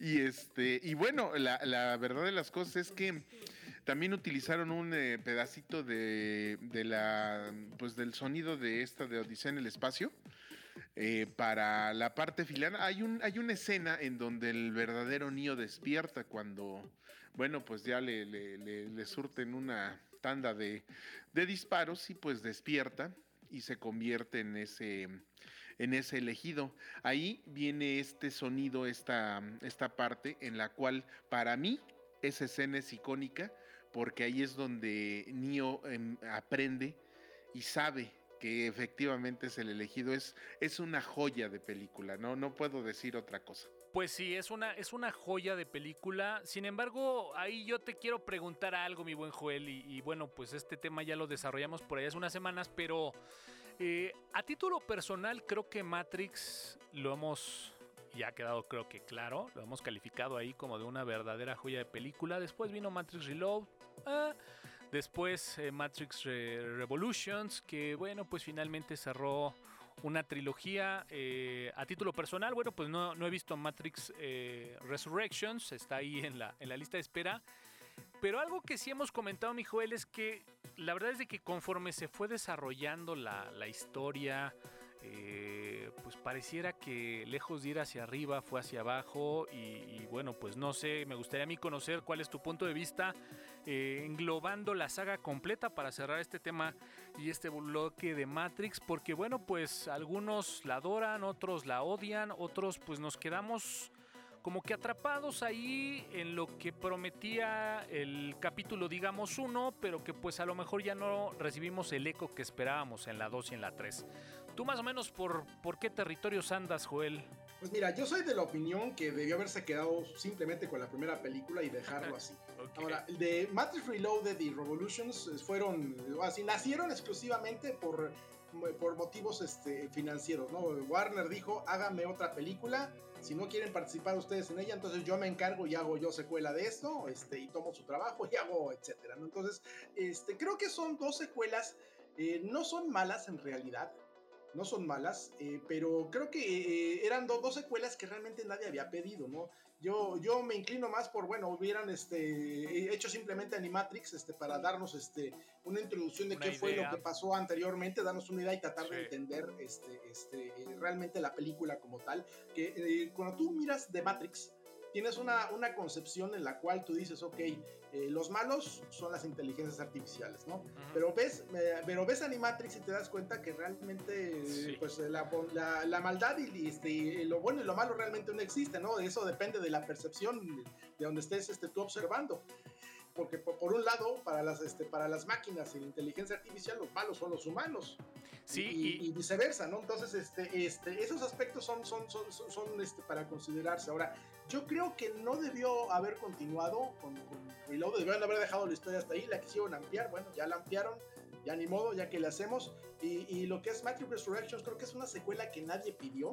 Y este, y bueno, la, la verdad de las cosas es que también utilizaron un eh, pedacito de, de, la, pues del sonido de esta de Odisea en el espacio. Eh, para la parte final, hay, un, hay una escena en donde el verdadero Neo despierta cuando, bueno, pues ya le, le, le, le surten una tanda de, de, disparos y pues despierta y se convierte en ese, en ese elegido. Ahí viene este sonido, esta, esta parte en la cual para mí esa escena es icónica porque ahí es donde Neo eh, aprende y sabe que efectivamente es el elegido. Es, es una joya de película, ¿no? No puedo decir otra cosa. Pues sí, es una, es una joya de película. Sin embargo, ahí yo te quiero preguntar algo, mi buen Joel. Y, bueno, pues este tema ya lo desarrollamos por ahí hace unas semanas, pero eh, a título personal creo que Matrix lo hemos ya quedado creo que claro, lo hemos calificado ahí como de una verdadera joya de película. Después vino Matrix Reload. Eh, Después eh, Matrix Re Revolutions, que bueno, pues finalmente cerró una trilogía eh, a título personal. Bueno, pues no, he visto Matrix eh, Resurrections, está ahí en la, en la lista de espera. Pero algo que sí hemos comentado, mi Joel, es que la verdad es de que conforme se fue desarrollando la, la historia, pues pareciera que lejos de ir hacia arriba fue hacia abajo y, bueno pues no sé me gustaría a mí conocer cuál es tu punto de vista eh, englobando la saga completa para cerrar este tema y este bloque de Matrix porque bueno pues algunos la adoran otros la odian otros pues nos quedamos como que atrapados ahí en lo que prometía el capítulo, digamos, uno, pero que pues a lo mejor ya no recibimos el eco que esperábamos en la 2 y en la 3. ¿Tú más o menos por, por qué territorios andas, Joel? Pues mira, yo soy de la opinión que debió haberse quedado simplemente con la primera película y dejarlo así. okay. Ahora, de Matrix Reloaded y Revolutions fueron, así, nacieron exclusivamente por, por motivos este, financieros, ¿no? Warner dijo, hágame otra película, si no quieren participar ustedes en ella, entonces yo me encargo y hago yo secuela de esto, este, y tomo su trabajo y hago, etcétera, ¿no? Entonces, este, creo que son dos secuelas, eh, no son malas en realidad, no son malas, eh, pero creo que eh, eran do, dos secuelas que realmente nadie había pedido, ¿no? Yo, yo me inclino más por, bueno, hubieran este, hecho simplemente Animatrix este, para darnos este, una introducción de una qué idea. fue lo que pasó anteriormente, darnos una idea y tratar sí. de entender este, este, realmente la película como tal. Que eh, cuando tú miras de Matrix, tienes una, una, concepción en la cual tú dices, ok, eh, los malos son las inteligencias artificiales, ¿no? Uh -huh. Pero ves, eh, pero ves Animatrix y te das cuenta que realmente, sí. pues, la, la, la maldad y, este, y, lo bueno y lo malo realmente no existe, ¿no? Eso depende de la percepción de donde estés este, tú observando porque por, un lado, para las, este, para las máquinas y la inteligencia artificial, los malos son los humanos. Sí, y, y, y viceversa, ¿no? Entonces, este, este, esos aspectos son, son, son, son, son este, para considerarse. Ahora, yo creo que no debió haber continuado con, con Reload, debieron haber dejado la historia hasta ahí, la quisieron ampliar, bueno, ya la ampliaron, ya ni modo, ya que la hacemos. Y, y lo que es Matrix Resurrections, creo que es una secuela que nadie pidió.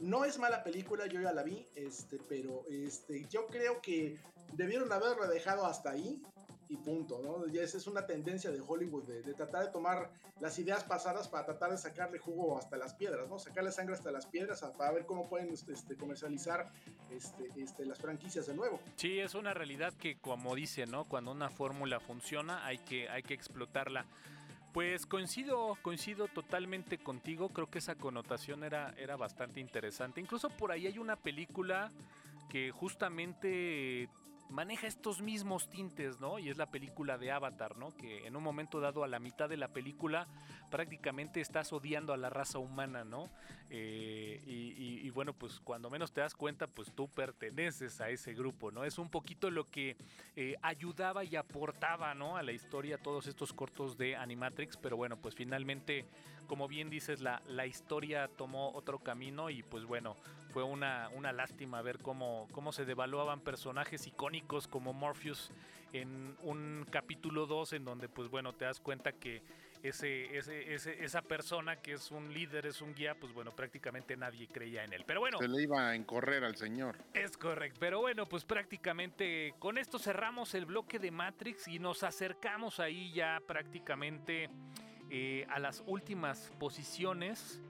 No es mala película, yo ya la vi, este, pero este, yo creo que debieron haberlo dejado hasta ahí y punto, ¿no? Ya esa es una tendencia de Hollywood de, tratar de tomar las ideas pasadas para tratar de sacarle jugo hasta las piedras, ¿no? Sacarle sangre hasta las piedras para ver cómo pueden este, este, comercializar este, este, las franquicias de nuevo. Sí, es una realidad que como dice, ¿no? Cuando una fórmula funciona hay que, hay que explotarla. Pues coincido, coincido totalmente contigo, creo que esa connotación era, era bastante interesante. Incluso por ahí hay una película que justamente maneja estos mismos tintes, ¿no? Y es la película de Avatar, ¿no? Que en un momento dado a la mitad de la película prácticamente estás odiando a la raza humana, ¿no? Eh, y, bueno, pues cuando menos te das cuenta, pues tú perteneces a ese grupo, ¿no? Es un poquito lo que eh, ayudaba y aportaba, ¿no? A la historia todos estos cortos de Animatrix, pero bueno, pues finalmente, como bien dices, la, la historia tomó otro camino y pues bueno, fue una, una lástima ver cómo, cómo se devaluaban personajes icónicos como Morpheus en un capítulo 2 en donde pues bueno te das cuenta que ese, ese, esa persona que es un líder, es un guía, pues bueno, prácticamente nadie creía en él. Pero bueno. Se le iba a encorrer al señor. Es correcto. Pero bueno, pues prácticamente con esto cerramos el bloque de Matrix y nos acercamos ahí ya prácticamente eh, a las últimas posiciones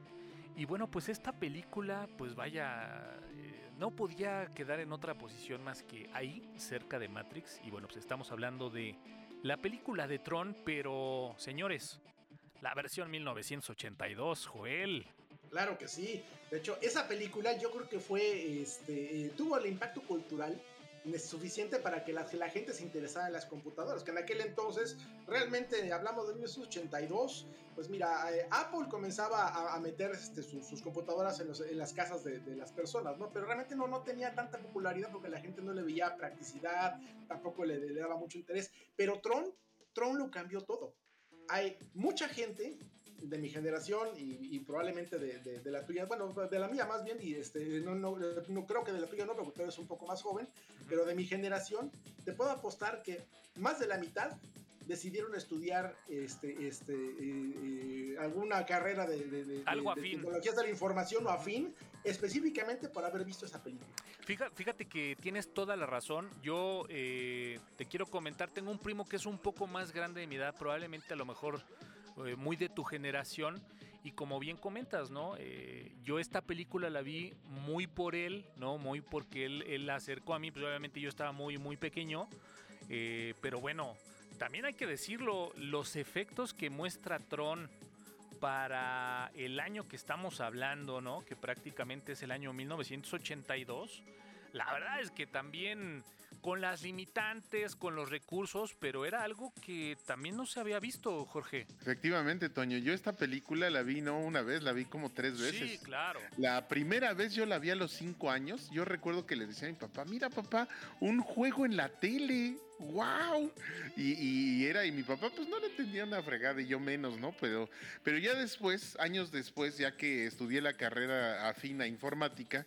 y bueno, pues esta película, pues vaya, eh, no podía quedar en otra posición más que ahí, cerca de Matrix. Y bueno, pues estamos hablando de la película de Tron, pero señores, la versión 1982, Joel. Claro que sí. De hecho, esa película yo creo que fue, este, eh, tuvo el impacto cultural suficiente para que la, gente se interesara en las computadoras, que en aquel entonces, realmente hablamos de 1982, pues mira, eh, Apple comenzaba a, meter este, sus, computadoras en, las casas de, las personas, ¿no? Pero realmente no, no tenía tanta popularidad porque la gente no le veía practicidad, tampoco le, le daba mucho interés, pero Tron, Tron lo cambió todo. Hay mucha gente de mi generación y, probablemente de, la tuya, bueno, de la mía más bien, y este, no, no, no, creo que de la tuya no, porque tú eres un poco más joven, pero de mi generación, te puedo apostar que más de la mitad decidieron estudiar este, este, eh, eh, alguna carrera de, de, Algo de, tecnologías de la información o afín, específicamente por haber visto esa película. Fíjate, fíjate que tienes toda la razón. Yo eh, te quiero comentar, tengo un primo que es un poco más grande de mi edad, probablemente a lo mejor eh, muy de tu generación. Y como bien comentas, ¿no? Eh, yo esta película la vi muy por él, ¿no? Muy porque él, él la acercó a mí, pues obviamente yo estaba muy, muy pequeño. Eh, pero bueno, también hay que decirlo, los efectos que muestra Tron para el año que estamos hablando, ¿no? Que prácticamente es el año 1982. La verdad es que también con las limitantes, con los recursos, pero era algo que también no se había visto, Jorge. Efectivamente, Toño, yo esta película la vi no una vez, la vi como tres veces. Sí, claro. La primera vez yo la vi a los cinco años, yo recuerdo que le decía a mi papá, mira papá, un juego en la tele. ¡Wow! Y, era, y mi papá pues no le entendía una fregada y yo menos, ¿no? Pero, pero ya después, años después, ya que estudié la carrera afina informática,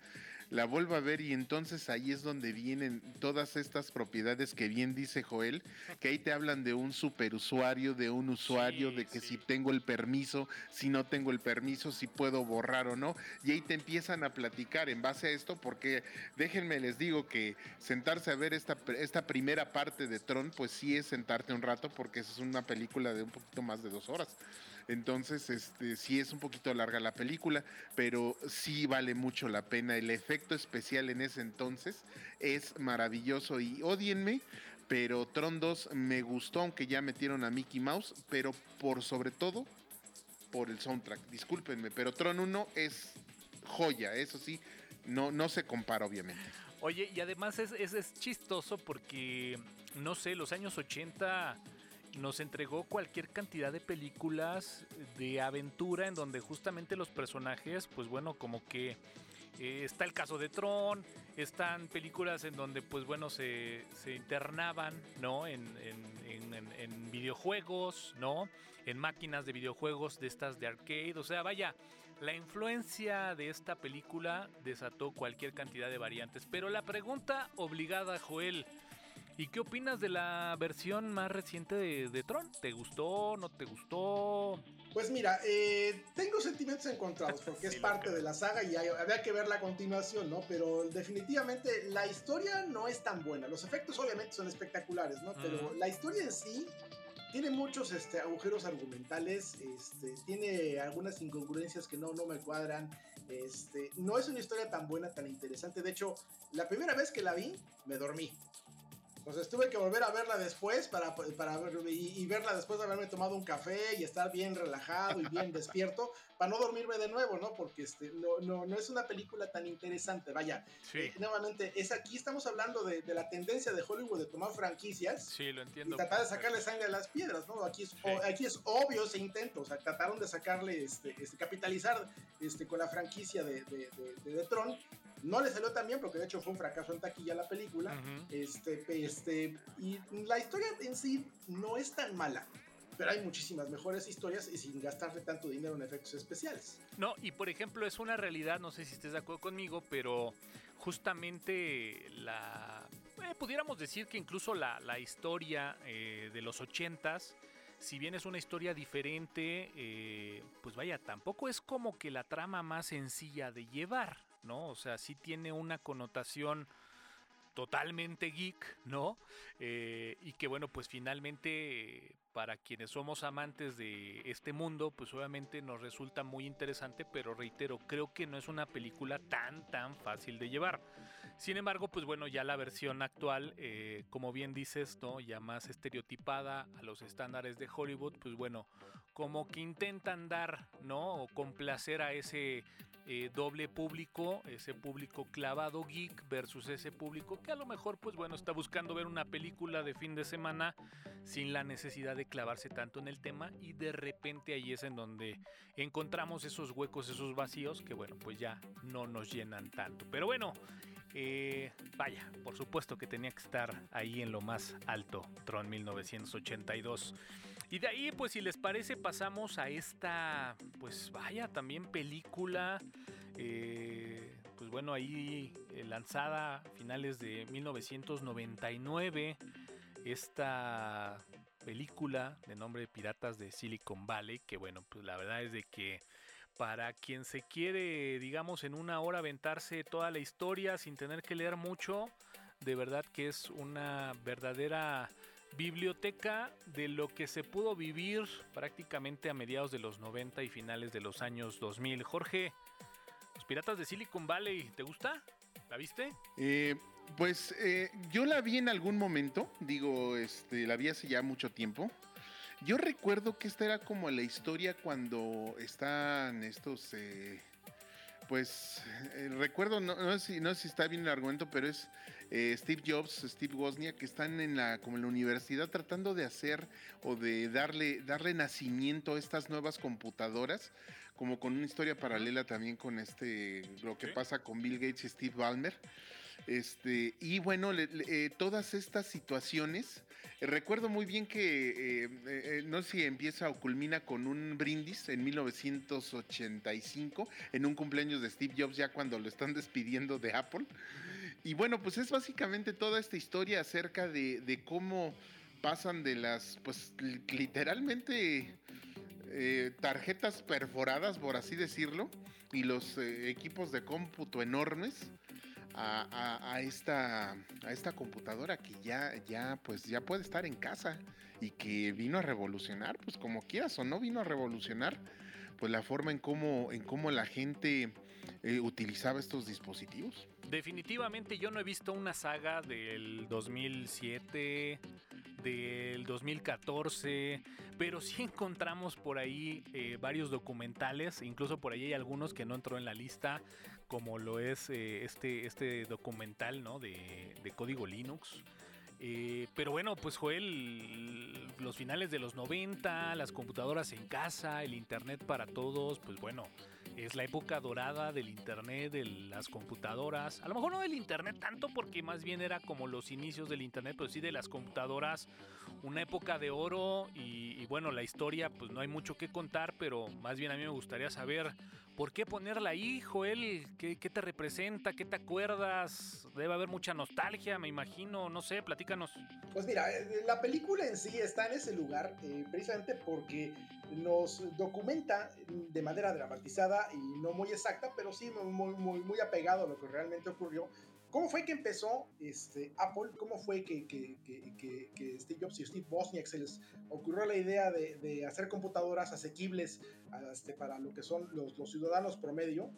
la vuelvo a ver y entonces ahí es donde vienen todas estas propiedades que bien dice Joel, que ahí te hablan de un superusuario, de un usuario, de que si tengo el permiso, si no tengo el permiso, si puedo borrar o no, y ahí te empiezan a platicar en base a esto, porque déjenme les digo que sentarse a ver esta, esta primera parte de Tron, pues sí es sentarte un rato, porque es una película de un poquito más de dos horas. Entonces, este, sí es un poquito larga la película, pero sí vale mucho la pena. El efecto especial en ese entonces es maravilloso y odienme, pero Tron 2 me gustó, aunque ya metieron a Mickey Mouse, pero por sobre todo por el soundtrack. Discúlpenme, pero Tron 1 es joya, eso sí, no, no se compara obviamente. Oye, y además es, es, chistoso porque, no sé, los años 80 nos entregó cualquier cantidad de películas de aventura en donde justamente los personajes, pues bueno, como que eh, está el caso de Tron, están películas en donde, pues bueno, se, internaban, ¿no? En, en, videojuegos, ¿no? En máquinas de videojuegos de estas de arcade, o sea, vaya, la influencia de esta película desató cualquier cantidad de variantes. Pero la pregunta obligada, Joel, ¿Y qué opinas de la versión más reciente de, Tron? ¿Te gustó? ¿No te gustó? Pues mira, eh, tengo sentimientos encontrados porque es parte de la saga y había que ver la continuación, ¿no? Pero definitivamente la historia no es tan buena. Los efectos obviamente son espectaculares, ¿no? Pero la historia en sí tiene muchos este, agujeros argumentales, este, tiene algunas incongruencias que no, no me cuadran. Este, no es una historia tan buena, tan interesante. De hecho, la primera vez que la vi, me dormí. Entonces tuve que volver a verla después para, para ver, y, verla después de haberme tomado un café y estar bien relajado y bien despierto para no dormirme de nuevo, ¿no? Porque este, no, no, no es una película tan interesante. Vaya, sí. Eh, nuevamente, es aquí estamos hablando de, de, la tendencia de Hollywood de tomar franquicias sí, lo entiendo, y tratar de sacarle sangre a las piedras, ¿no? Aquí es, sí. aquí es obvio ese intento, o sea, trataron de sacarle, este, este capitalizar este, con la franquicia de, de, de, de Tron no le salió tan bien porque de hecho fue un fracaso en taquilla la película. Uh -huh. este, este, y la historia en sí no es tan mala. Pero hay muchísimas mejores historias y sin gastarle tanto dinero en efectos especiales. No, y por ejemplo, es una realidad, no sé si estés de acuerdo conmigo, pero justamente la. Eh, pudiéramos decir que incluso la, la historia eh, de los ochentas si bien es una historia diferente, eh, pues vaya, tampoco es como que la trama más sencilla de llevar, ¿no? O sea, sí tiene una connotación totalmente geek, ¿no? Eh, y que bueno, pues finalmente para quienes somos amantes de este mundo, pues obviamente nos resulta muy interesante, pero reitero, creo que no es una película tan, tan fácil de llevar. Sin embargo, pues bueno, ya la versión actual, eh, como bien dices, ¿no? Ya más estereotipada a los estándares de Hollywood, pues bueno, como que intentan dar, ¿no? O complacer a ese eh, doble público, ese público clavado geek versus ese público que a lo mejor, pues bueno, está buscando ver una película de fin de semana sin la necesidad de clavarse tanto en el tema y de repente ahí es en donde encontramos esos huecos, esos vacíos que bueno, pues ya no nos llenan tanto. Pero bueno, eh, vaya, por supuesto que tenía que estar ahí en lo más alto, Tron 1982. Y de ahí, pues si les parece, pasamos a esta, pues vaya, también película, eh, pues bueno, ahí eh, lanzada a finales de 1999, esta película de nombre Piratas de Silicon Valley, que bueno, pues la verdad es de que para quien se quiere, digamos, en una hora aventarse toda la historia sin tener que leer mucho, de verdad que es una verdadera biblioteca de lo que se pudo vivir prácticamente a mediados de los 90 y finales de los años 2000. Jorge, Los Piratas de Silicon Valley, ¿te gusta? ¿La viste? Eh, pues eh, yo la vi en algún momento, digo, este, la vi hace ya mucho tiempo. Yo recuerdo que esta era como la historia cuando están estos... Eh, pues recuerdo, no, no, sé si, está bien el argumento, pero es eh, Steve Jobs, Steve Wozniak, que están en la, como en la universidad tratando de hacer o de darle, darle nacimiento a estas nuevas computadoras, como con una historia paralela también con este, lo que pasa con Bill Gates y Steve Ballmer. Este, y bueno, le, le, eh, todas estas situaciones, eh, recuerdo muy bien que, no sé si empieza o culmina con un brindis en 1985, en un cumpleaños de Steve Jobs, ya cuando lo están despidiendo de Apple. Y bueno, pues es básicamente toda esta historia acerca de, cómo pasan de las, pues literalmente tarjetas perforadas, por así decirlo, y los equipos de cómputo enormes a, esta, a esta computadora que ya, ya, pues ya puede estar en casa y que vino a revolucionar, pues como quieras o no vino a revolucionar, pues la forma en cómo, en cómo la gente eh, utilizaba estos dispositivos. Definitivamente yo no he visto una saga del 2007, del 2014, pero sí encontramos por ahí eh, varios documentales, incluso por ahí hay algunos que no entró en la lista, como lo es eh, este, este documental ¿no? de, de código Linux. Eh, pero bueno, pues Joel, los finales de los 90, las computadoras en casa, el Internet para todos, pues bueno, es la época dorada del Internet, de las computadoras. A lo mejor no del Internet tanto porque más bien era como los inicios del Internet, pero sí de las computadoras una época de oro y, bueno, la historia pues no hay mucho que contar, pero más bien a mí me gustaría saber por qué ponerla ahí, Joel, ¿Qué, te representa, qué te acuerdas, debe haber mucha nostalgia, me imagino, no sé, platícanos. Pues mira, eh, la película en sí está en ese lugar eh, precisamente porque nos documenta de manera dramatizada y no muy exacta, pero sí muy, muy, muy apegado a lo que realmente ocurrió ¿Cómo fue que empezó este, Apple? ¿Cómo fue que, que, que, que, Steve Jobs y Steve Wozniak se les ocurrió la idea de, de hacer computadoras asequibles este, para lo que son los, los ciudadanos promedio?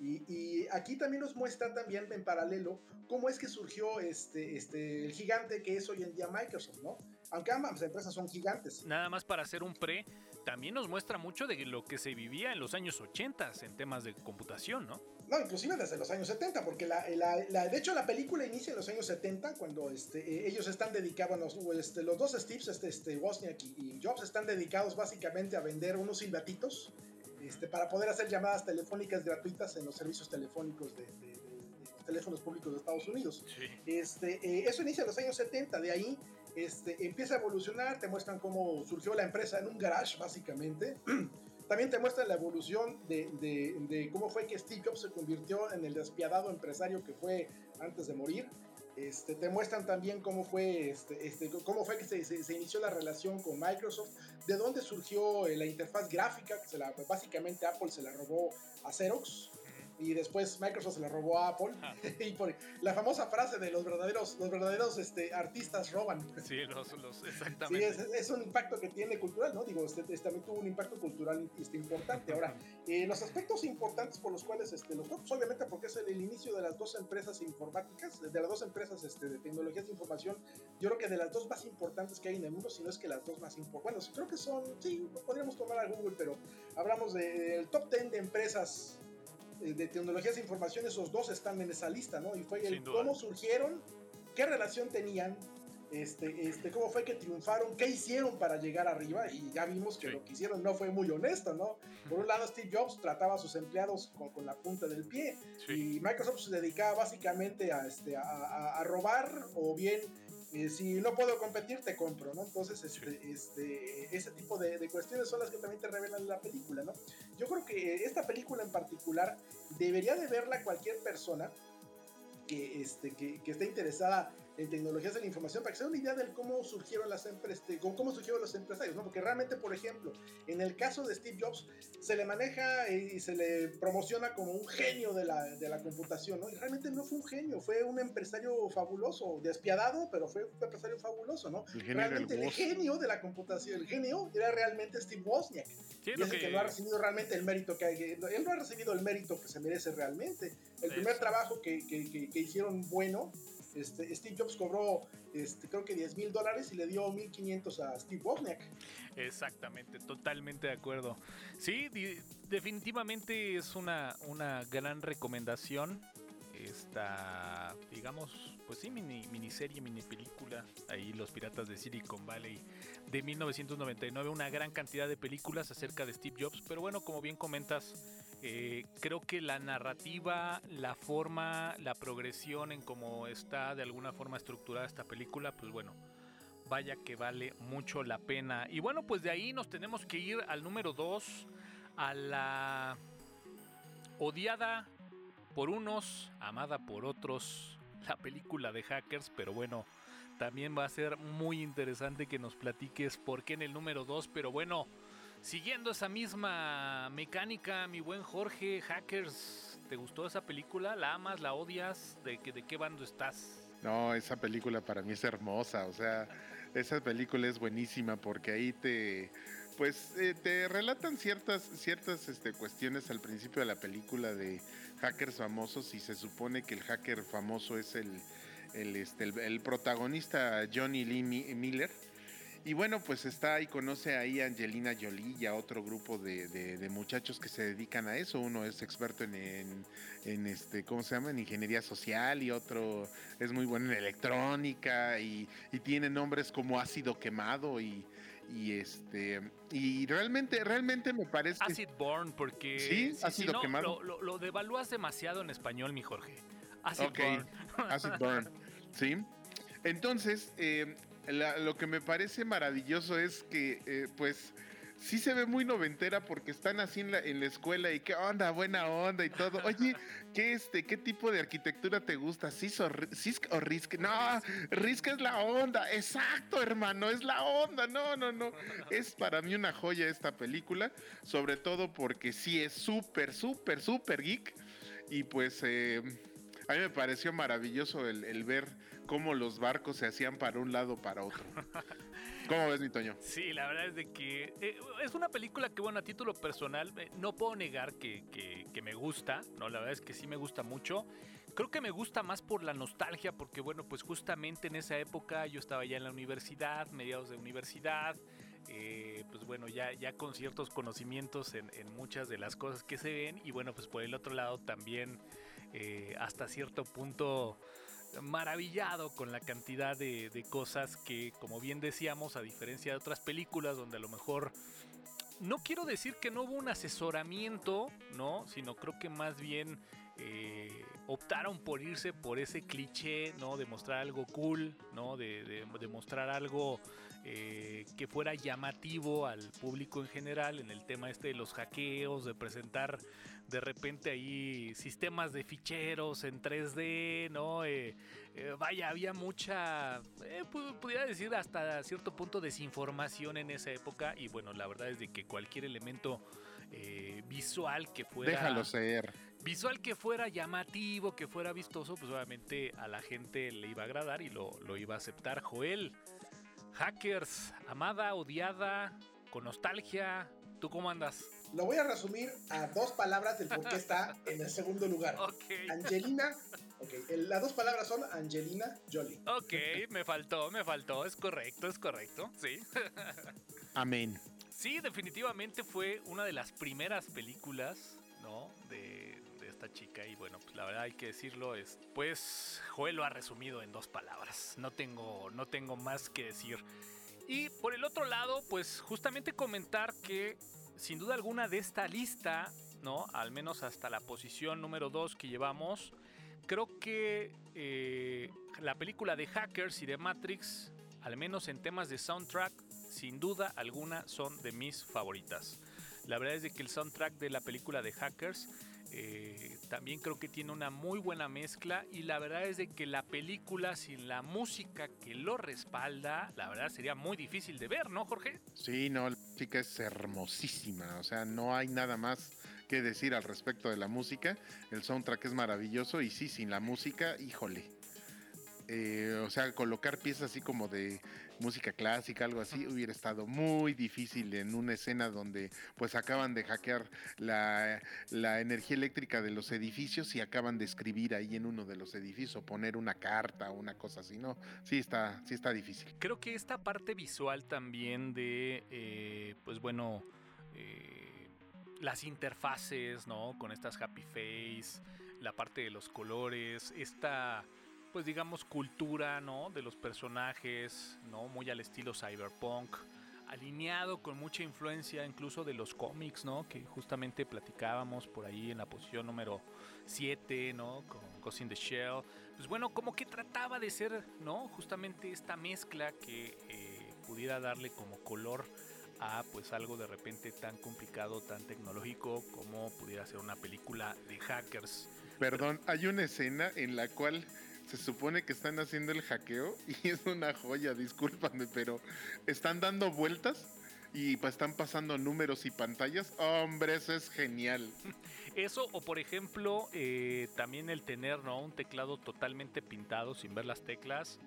Y, y, aquí también nos muestra también en paralelo cómo es que surgió este, este, el gigante que es hoy en día Microsoft, ¿no? Aunque ambas empresas son gigantes. Nada más para hacer un pre, también nos muestra mucho de lo que se vivía en los años 80 en temas de computación, ¿no? No, inclusive desde los años 70, porque la, la, de hecho la película inicia en los años 70, cuando este, eh, ellos están dedicados, este, los dos Steves, este, este, Wozniak y, Jobs, están dedicados básicamente a vender unos silbatitos este, para poder hacer llamadas telefónicas gratuitas en los servicios telefónicos de, los teléfonos públicos de Estados Unidos. Este, eh, eso inicia en los años 70, de ahí este, empieza a evolucionar, te muestran cómo surgió la empresa en un garage, básicamente. También te muestra la evolución de, cómo fue que Steve Jobs se convirtió en el despiadado empresario que fue antes de morir. Este, te muestran también cómo fue, este, este, cómo fue que se, inició la relación con Microsoft, de dónde surgió la interfaz gráfica, que básicamente Apple se la robó a Xerox y después Microsoft se la robó a Apple. Ah. y por la famosa frase de los verdaderos, los verdaderos este, artistas roban. Sí, los, los exactamente. Sí, es, un impacto que tiene cultural, ¿no? Digo, este, este también tuvo un impacto cultural este, importante. Ahora, eh, los aspectos importantes por los cuales este, los pues, obviamente porque es el, inicio de las dos empresas informáticas, de las dos empresas este, de tecnologías de información, yo creo que de las dos más importantes que hay en el mundo, si no es que las dos más importantes. Bueno, creo que son, sí, podríamos tomar a Google, pero hablamos del top 10 de empresas de tecnologías de información, esos dos están en esa lista, ¿no? Y fue el cómo surgieron, qué relación tenían, este, este, cómo fue que triunfaron, qué hicieron para llegar arriba, y ya vimos que lo que hicieron no fue muy honesto, ¿no? Por un lado, Steve Jobs trataba a sus empleados con, con la punta del pie, y Microsoft se dedicaba básicamente a, este, a, a robar o bien eh, si no puedo competir, te compro, ¿no? Entonces, este, este, ese tipo de, de, cuestiones son las que también te revelan la película, ¿no? Yo creo que esta película en particular debería de verla cualquier persona que, este, que, que esté interesada en tecnologías de la información para que se den una idea de cómo surgieron las empresas, cómo surgieron los empresarios, ¿no? Porque realmente, por ejemplo, en el caso de Steve Jobs, se le maneja y se le promociona como un genio de la, de la computación, ¿no? Y realmente no fue un genio, fue un empresario fabuloso, despiadado, pero fue un empresario fabuloso, ¿no? El realmente el genio de la computación, el genio era realmente Steve Wozniak. y es el que... no ha recibido realmente el mérito que hay, él no ha recibido el mérito que se merece realmente. El primer trabajo que, que, que hicieron bueno este, Steve Jobs cobró, este, creo que 10 mil dólares y le dio 1.500 a Steve Wozniak. Exactamente, totalmente de acuerdo. Sí, definitivamente es una, una gran recomendación. Esta, digamos, pues sí, mini, miniserie, mini película. Ahí Los Piratas de Silicon Valley de 1999. Una gran cantidad de películas acerca de Steve Jobs. Pero bueno, como bien comentas, eh, creo que la narrativa, la forma, la progresión en cómo está de alguna forma estructurada esta película, pues bueno, vaya que vale mucho la pena. Y bueno, pues de ahí nos tenemos que ir al número 2, a la odiada por unos, amada por otros, la película de hackers, pero bueno, también va a ser muy interesante que nos platiques por qué en el número 2, pero bueno, Siguiendo esa misma mecánica, mi buen Jorge, Hackers, ¿te gustó esa película? ¿La amas? ¿La odias? ¿De, que, de qué bando estás? No, esa película para mí es hermosa, o sea, esa película es buenísima porque ahí te, pues, eh, te relatan ciertas, ciertas este, cuestiones al principio de la película de hackers famosos y se supone que el hacker famoso es el, el, este, el protagonista Johnny Lee Miller y bueno, pues está ahí, conoce ahí a Angelina Jolie y a otro grupo de, muchachos que se dedican a eso. Uno es experto en, en, este, ¿cómo se llama? En ingeniería social y otro es muy bueno en electrónica y, tiene nombres como ácido quemado y, y este y realmente realmente me parece acid burn porque sí, ácido quemado. lo, lo, devalúas demasiado en español mi Jorge. Acid burn acid burn sí. Entonces eh, lo que me parece maravilloso es que, eh, pues, sí se ve muy noventera porque están así en la, en la escuela y qué onda, buena onda y todo. Oye, ¿qué, este, ¿qué tipo de arquitectura te gusta? ¿Cis o, o Risk? No, Risk es la onda. Exacto, hermano, es la onda. No, no, no. Es para mí una joya esta película, sobre todo porque sí es súper, súper, súper geek. Y pues eh, a mí me pareció maravilloso el, el ver cómo los barcos se hacían para un lado para otro. ¿Cómo ves, mi Toño? Sí, la verdad es de que eh, es una película que, bueno, a título personal, eh, no puedo negar que, que, me gusta, ¿no? La verdad es que sí me gusta mucho. Creo que me gusta más por la nostalgia, porque, bueno, pues justamente en esa época yo estaba ya en la universidad, mediados de universidad, eh, pues bueno, ya, ya con ciertos conocimientos en, en, muchas de las cosas que se ven, y bueno, pues por el otro lado también hasta cierto punto maravillado con la cantidad de, cosas que, como bien decíamos, a diferencia de otras películas donde a lo mejor no quiero decir que no hubo un asesoramiento, ¿no? Sino creo que más bien eh, optaron por irse por ese cliché, ¿no? De mostrar algo cool, ¿no? De, mostrar algo eh, que fuera llamativo al público en general en el tema este de los hackeos, de presentar de repente ahí sistemas de ficheros en 3D, ¿no? Eh, eh, vaya, había mucha, pudiera decir hasta cierto punto desinformación en esa época y bueno, la verdad es de que cualquier elemento visual que fuera... Déjalo ser. Visual que fuera llamativo, que fuera vistoso, pues obviamente a la gente le iba a agradar y lo, lo iba a aceptar. Joel, hackers, amada, odiada, con nostalgia, ¿tú cómo andas? Lo voy a resumir a dos palabras del por qué está en el segundo lugar. Angelina. Ok, las dos palabras son Angelina Jolie. Ok, me faltó, me faltó. Es correcto, es correcto. Sí. Amén. Sí, definitivamente fue una de las primeras películas, ¿no? De, chica. Y bueno, pues la verdad hay que decirlo. Es, pues Joel lo ha resumido en dos palabras. No tengo, no tengo más que decir. Y por el otro lado, pues justamente comentar que sin duda alguna de esta lista, ¿no? Al menos hasta la posición número 2 que llevamos, creo que eh, la película de Hackers y de Matrix, al menos en temas de soundtrack, sin duda alguna son de mis favoritas. La verdad es de que el soundtrack de la película de Hackers eh, también creo que tiene una muy buena mezcla y la verdad es de que la película sin la música que lo respalda, la verdad sería muy difícil de ver, ¿no, Jorge? Sí, no, la música es hermosísima, o sea, no hay nada más que decir al respecto de la música, el soundtrack es maravilloso y sí, sin la música, híjole. Eh, o sea, colocar piezas así como de música clásica, algo así, hubiera estado muy difícil en una escena donde pues acaban de hackear la, energía eléctrica de los edificios y acaban de escribir ahí en uno de los edificios o poner una carta o una cosa así, ¿no? Sí está, sí está difícil. Creo que esta parte visual también de, eh, pues bueno, eh, las interfaces, ¿no? Con estas happy face, la parte de los colores, esta pues digamos, cultura, ¿no? De los personajes, ¿no? Muy al estilo cyberpunk, alineado con mucha influencia incluso de los cómics, ¿no? Que justamente platicábamos por ahí en la posición número 7, ¿no? Con Ghost in the Shell. Pues bueno, como que trataba de ser, ¿no? Justamente esta mezcla que eh, pudiera darle como color a pues algo de repente tan complicado, tan tecnológico como pudiera ser una película de hackers. Perdón, hay una escena en la cual se supone que están haciendo el hackeo y es una joya, discúlpame, pero están dando vueltas y están pasando números y pantallas. Hombre, eso es genial. Eso, o por ejemplo, eh, también el tener ¿no? un teclado totalmente pintado sin ver las teclas.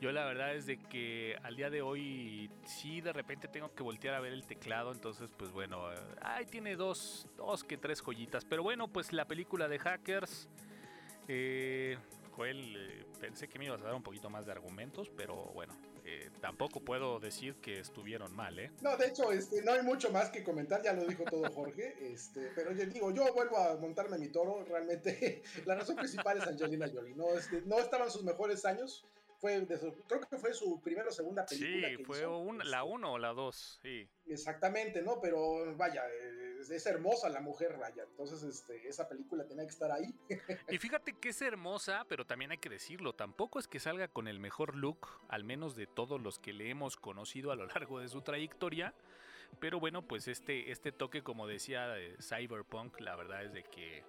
Yo la verdad es de que al día de hoy sí de repente tengo que voltear a ver el teclado, entonces pues bueno, ahí tiene dos, dos que tres joyitas. Pero bueno, pues la película de hackers, eh, Joel, eh, pensé que me ibas a dar un poquito más de argumentos, pero bueno, eh, tampoco puedo decir que estuvieron mal, ¿eh? No, de hecho, este, no hay mucho más que comentar, ya lo dijo todo Jorge, este, pero yo digo, yo vuelvo a montarme mi toro, realmente la razón principal es Angelina Jolie, no, este, no estaban sus mejores años, fue creo que fue su primera o segunda película. Sí, fue la 1 o la 2, sí. Exactamente, ¿no? Pero vaya, eh, es, hermosa la mujer, Raya. Entonces, este, esa película tenía que estar ahí. y fíjate que es hermosa, pero también hay que decirlo, tampoco es que salga con el mejor look, al menos de todos los que le hemos conocido a lo largo de su trayectoria. Pero bueno, pues este, este toque, como decía, de Cyberpunk, la verdad es de que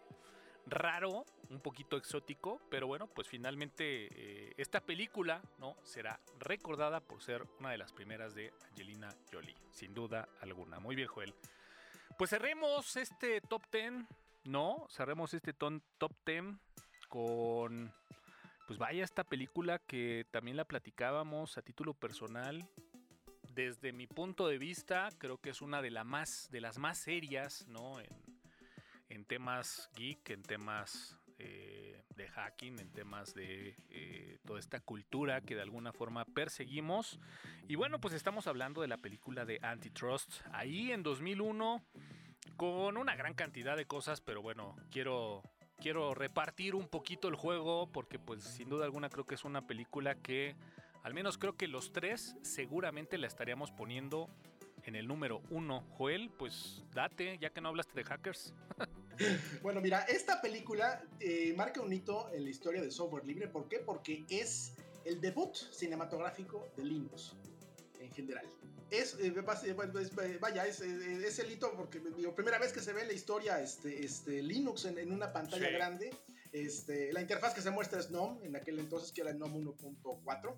raro, un poquito exótico, pero bueno, pues finalmente eh, esta película no será recordada por ser una de las primeras de Angelina Jolie, sin duda alguna. Muy bien, Joel. Pues cerremos este top 10, ¿no? Cerremos este top 10 con, pues vaya esta película que también la platicábamos a título personal. Desde mi punto de vista, creo que es una de, la más, de las más serias, ¿no? En, en temas geek, en temas eh, de hacking, en temas de eh, toda esta cultura que de alguna forma perseguimos. Y bueno, pues estamos hablando de la película de Antitrust, ahí en 2001, con una gran cantidad de cosas, pero bueno, quiero... Quiero repartir un poquito el juego porque pues sin duda alguna creo que es una película que al menos creo que los tres seguramente la estaríamos poniendo en el número uno. Joel, pues date, ya que no hablaste de hackers. bueno, mira, esta película eh, marca un hito en la historia del software libre. ¿Por qué? Porque es el debut cinematográfico de Linux en general. Es, eh, eh, vaya, es, el hito porque la primera vez que se ve en la historia este, este, Linux en, una pantalla grande. Este, la interfaz que se muestra es GNOME, en aquel entonces que era GNOME 1.4.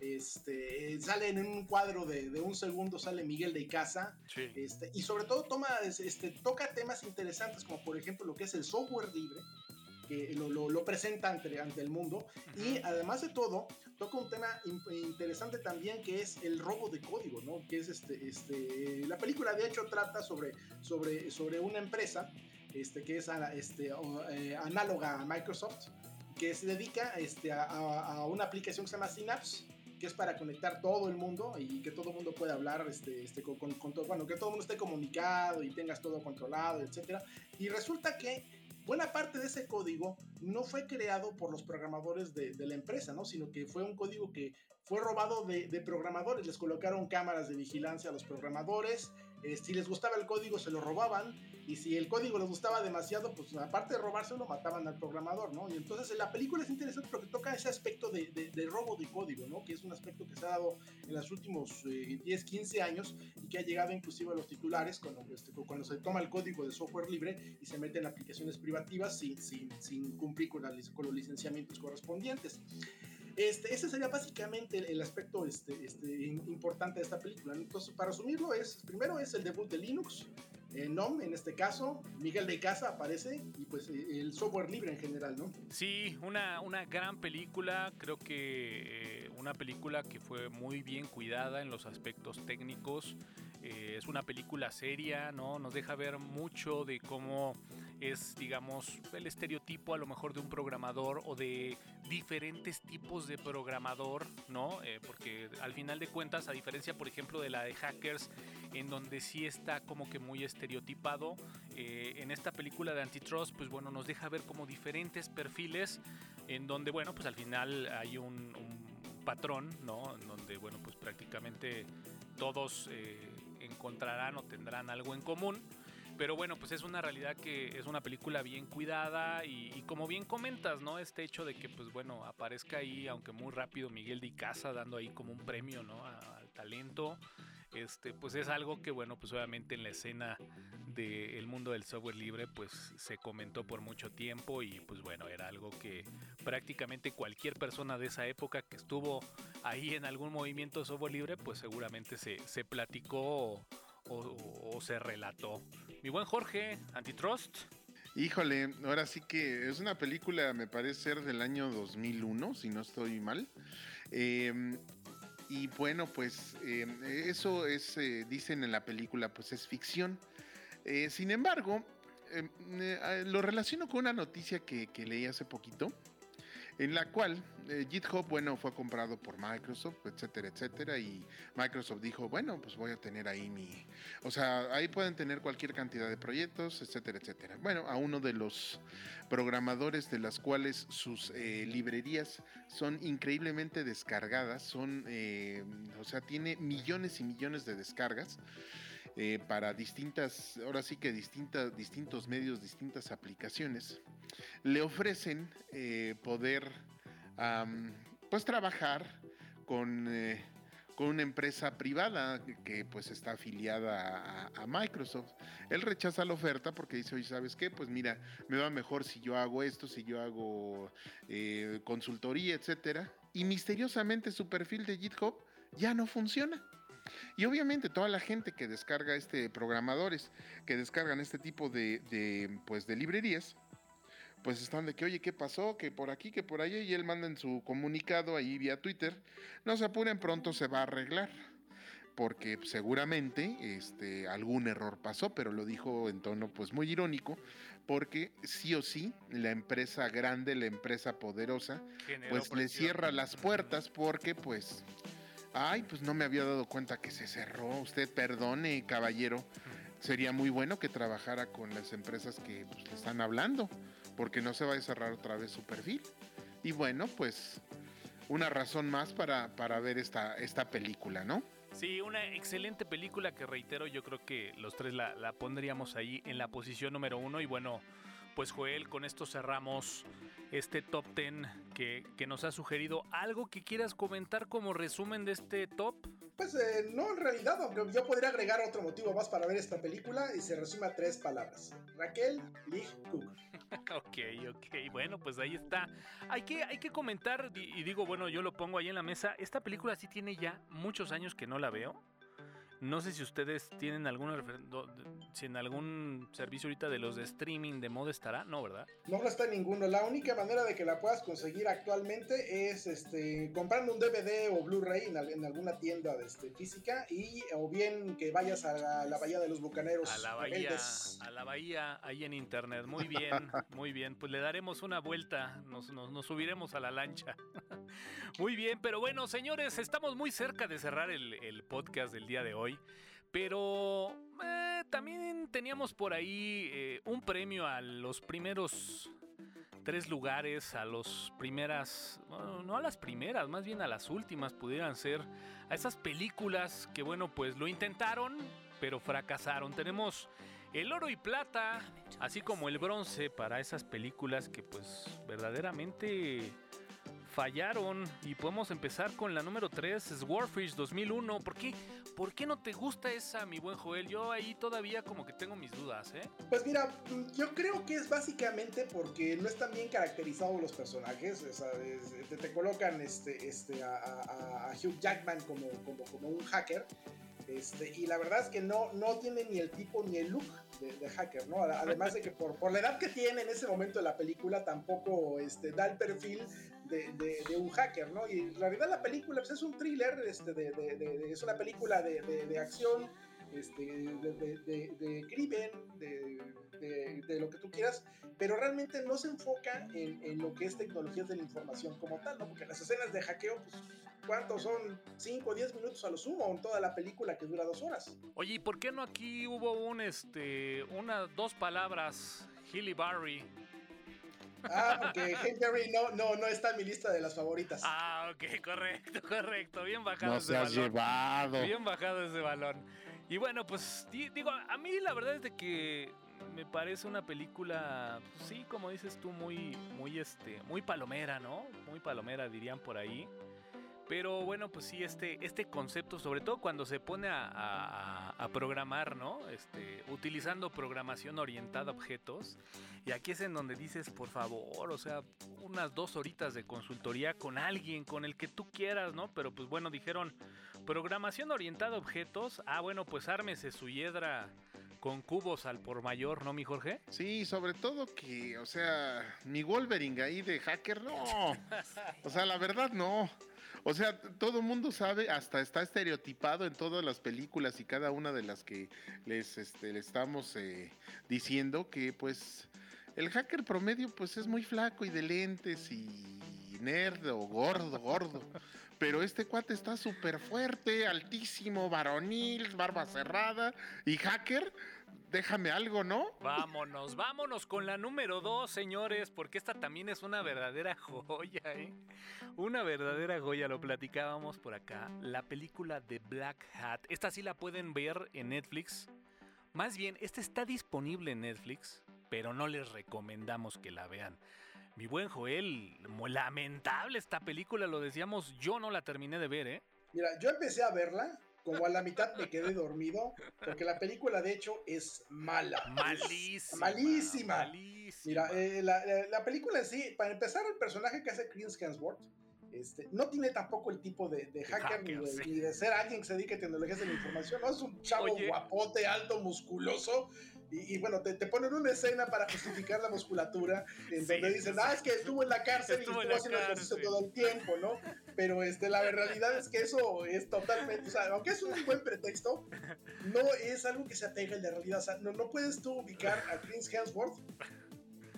Este, sale en un cuadro de, un segundo, sale Miguel de Casa. Este, y sobre todo toma, este, toca temas interesantes como por ejemplo lo que es el software libre, que lo, lo, presenta ante, ante, el mundo. Y además de todo, toca un tema interesante también que es el robo de código, ¿no? Que es este, este, la película de hecho trata sobre, sobre, sobre una empresa este, que es este, eh, análoga a Microsoft, que se dedica este, a, a, una aplicación que se llama Synapse que es para conectar todo el mundo y que todo el mundo pueda hablar, este, este, con, con, todo, bueno, que todo el mundo esté comunicado y tengas todo controlado, etc. Y resulta que buena parte de ese código no fue creado por los programadores de, de la empresa, ¿no? Sino que fue un código que fue robado de, de programadores, les colocaron cámaras de vigilancia a los programadores, eh, si les gustaba el código se lo robaban y si el código les gustaba demasiado, pues aparte de robárselo, mataban al programador, ¿no? Y entonces la película es interesante porque toca ese aspecto de, de, robo de código, ¿no? Que es un aspecto que se ha dado en los últimos 10, eh, 15 años y que ha llegado inclusive a los titulares cuando, este, cuando se toma el código de software libre y se mete en aplicaciones privativas sin, sin, sin cumplir con, con los licenciamientos correspondientes. Este, ese sería básicamente el, aspecto este, este, importante de esta película. Entonces, para resumirlo, es, primero es el debut de Linux, eh, NOM en este caso, Miguel de Casa aparece y pues eh, el software libre en general, ¿no? Sí, una, una gran película, creo que eh, una película que fue muy bien cuidada en los aspectos técnicos. es una película seria, ¿no? Nos deja ver mucho de cómo es, digamos, el estereotipo a lo mejor de un programador o de diferentes tipos de programador, ¿no? Eh, porque al final de cuentas, a diferencia, por ejemplo, de la de hackers, en donde sí está como que muy estereotipado, eh, en esta película de Antitrust, pues bueno, nos deja ver como diferentes perfiles, en donde, bueno, pues al final hay un, patrón, ¿no? En donde, bueno, pues prácticamente todos eh, encontrarán o tendrán algo en común. Pero bueno, pues es una realidad que es una película bien cuidada y, como bien comentas, ¿no? Este hecho de que, pues bueno, aparezca ahí, aunque muy rápido, Miguel de Casa dando ahí como un premio, ¿no? Al talento. Este, pues es algo que, bueno, pues obviamente en la escena del mundo del software libre, pues se comentó por mucho tiempo y pues bueno, era algo que prácticamente cualquier persona de esa época que estuvo ahí en algún movimiento de software libre, pues seguramente se, se platicó o, se relató. Mi buen Jorge, Antitrust. Híjole, ahora sí que es una película, me parece ser del año 2001, si no estoy mal. Em, y bueno, pues em, eso es, eh, dicen en la película, pues es ficción. Eh, sin embargo, em, eh, lo relaciono con una noticia que, que leí hace poquito en la cual eh, GitHub, bueno, fue comprado por Microsoft, etcétera, etcétera, y Microsoft dijo, bueno, pues voy a tener ahí mi, o sea, ahí pueden tener cualquier cantidad de proyectos, etcétera, etcétera. Bueno, a uno de los programadores de las cuales sus eh, librerías son increíblemente descargadas, son, eh, o sea, tiene millones y millones de descargas. Eh, para distintas, ahora sí que distintas, distintos medios, distintas aplicaciones, le ofrecen eh, poder pues trabajar con, eh, con, una empresa privada que, pues está afiliada a, Microsoft. Él rechaza la oferta porque dice, oye, ¿sabes qué? Pues mira, me va mejor si yo hago esto, si yo hago consultoría, etcétera. Y misteriosamente su perfil de GitHub ya no funciona. Y obviamente toda la gente que descarga este programadores, que descargan este tipo de, pues de librerías, pues están de que, oye, ¿qué pasó? Que por aquí, que por allá, y él manda en su comunicado ahí vía Twitter, no se apuren, pronto se va a arreglar. Porque seguramente este, algún error pasó, pero lo dijo en tono pues muy irónico, porque sí o sí la empresa grande, la empresa poderosa, pues le cierra las puertas porque pues Ay, pues no me había dado cuenta que se cerró. Usted perdone, caballero. Sería muy bueno que trabajara con las empresas que pues, están hablando, porque no se va a cerrar otra vez su perfil. Y bueno, pues una razón más para, para ver esta, esta película, ¿no? Sí, una excelente película que reitero, yo creo que los tres la, la pondríamos ahí en la posición número uno. Y bueno, pues Joel, con esto cerramos este top 10 que, que, nos ha sugerido. ¿Algo que quieras comentar como resumen de este top? Pues eh, no, en realidad, aunque yo podría agregar otro motivo más para ver esta película y se resume a tres palabras. Raquel Lee Cook. ok, ok, bueno, pues ahí está. Hay que, hay que comentar, y digo, bueno, yo lo pongo ahí en la mesa, esta película sí tiene ya muchos años que no la veo. No sé si ustedes tienen alguna si en algún servicio ahorita de los de streaming de moda estará, no, ¿verdad? No, no está en ninguno. La única manera de que la puedas conseguir actualmente es este comprando un DVD o Blu-ray en, alguna tienda de este, física y o bien que vayas a la, bahía de los bucaneros. A la bahía, a la bahía ahí en internet. Muy bien, muy bien. Pues le daremos una vuelta, nos, nos subiremos a la lancha. muy bien, pero bueno, señores, estamos muy cerca de cerrar el, el podcast del día de hoy. Pero eh, también teníamos por ahí eh, un premio a los primeros tres lugares, a las primeras, no a las primeras, más bien a las últimas pudieran ser, a esas películas que bueno, pues lo intentaron, pero fracasaron. Tenemos el oro y plata, así como el bronce para esas películas que pues verdaderamente fallaron. Y podemos empezar con la número 3, Warfish 2001. ¿Por qué? ¿Por qué no te gusta esa, mi buen Joel? Yo ahí todavía como que tengo mis dudas, ¿eh? Pues mira, yo creo que es básicamente porque no están bien caracterizados los personajes. te, colocan este, este, a, Hugh Jackman como, como, como un hacker. Este, y la verdad es que no, no tiene ni el tipo ni el look de, hacker, ¿no? Además de que por, por, la edad que tiene en ese momento de la película tampoco este, da el perfil de, un hacker, ¿no? Y en realidad la película pues, es un thriller, este, es una película de, acción, este, de, crimen, de, lo que tú quieras, pero realmente no se enfoca en, lo que es tecnologías de la información como tal, ¿no? Porque las escenas de hackeo, pues, ¿cuántos son? 5 o 10 minutos a lo sumo en toda la película que dura dos horas. Oye, ¿y por qué no aquí hubo un, este, una, dos palabras, Hilly Barry? Ah, porque Henry no, no, no está en mi lista de las favoritas. Ah, ok, correcto, correcto. Bien bajado no ese balón. llevado. Bien bajado ese balón. Y bueno, pues digo, a mí la verdad es de que me parece una película, pues sí, como dices tú, muy, muy, este, muy palomera, ¿no? Muy palomera, dirían por ahí. Pero bueno, pues sí, este, este concepto, sobre todo cuando se pone a, programar, ¿no? Este, utilizando programación orientada a objetos. Y aquí es en donde dices, por favor, o sea, unas dos horitas de consultoría con alguien, con el que tú quieras, ¿no? Pero pues bueno, dijeron, programación orientada a objetos. Ah, bueno, pues ármese su hiedra con cubos al por mayor, ¿no, mi Jorge? Sí, sobre todo que, o sea, mi Wolverine ahí de hacker, no. O sea, la verdad, no. O sea, todo el mundo sabe, hasta está estereotipado en todas las películas y cada una de las que les, este, estamos eh, diciendo que pues el hacker promedio pues es muy flaco y de lentes y nerd o gordo, gordo. Pero este cuate está súper fuerte, altísimo, varonil, barba cerrada y hacker. Déjame algo, ¿no? Vámonos, vámonos con la número dos, señores, porque esta también es una verdadera joya, ¿eh? Una verdadera joya, lo platicábamos por acá. La película de Black Hat. Esta sí la pueden ver en Netflix. Más bien, esta está disponible en Netflix, pero no les recomendamos que la vean. Mi buen Joel, lamentable esta película, lo decíamos, yo no la terminé de ver, ¿eh? Mira, yo empecé a verla, como a la mitad me quedé dormido, porque la película de hecho es mala. Malísima. malísima. malísima. Mira, eh, la, la, la, película en sí, para empezar, el personaje que hace Chris Hemsworth este, no tiene tampoco el tipo de, de hacker, hacker, ni, de, sí. ni, de, ser alguien que se dedique a tecnologías de la información, ¿no? Es un chavo Oye. guapote, alto, musculoso, y, y, bueno, te, te, ponen una escena para justificar la musculatura, en sí, donde dicen, ah, es que estuvo en la cárcel estuvo y estuvo haciendo ejercicio todo el tiempo, ¿no? Pero este, la realidad es que eso es totalmente, o sea, aunque es un buen pretexto, no es algo que se apega a la realidad, o sea, no, no puedes tú ubicar a Chris Hemsworth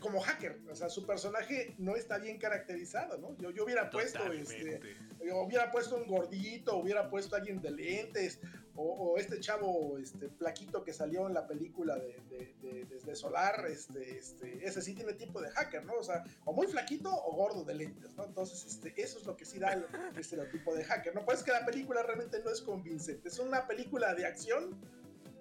como hacker, o sea, su personaje no está bien caracterizado, ¿no? Yo, yo hubiera puesto, este, yo hubiera puesto un gordito, hubiera puesto a alguien de lentes, o, o, este chavo, este, plaquito que salió en la película de, de, de, de, Solar, este, este, ese sí tiene tipo de hacker, ¿no? O sea, o muy flaquito o gordo de lentes, ¿no? Entonces, este, eso es lo que sí da el, el estereotipo de hacker, ¿no? Pues que la película realmente no es convincente, es una película de acción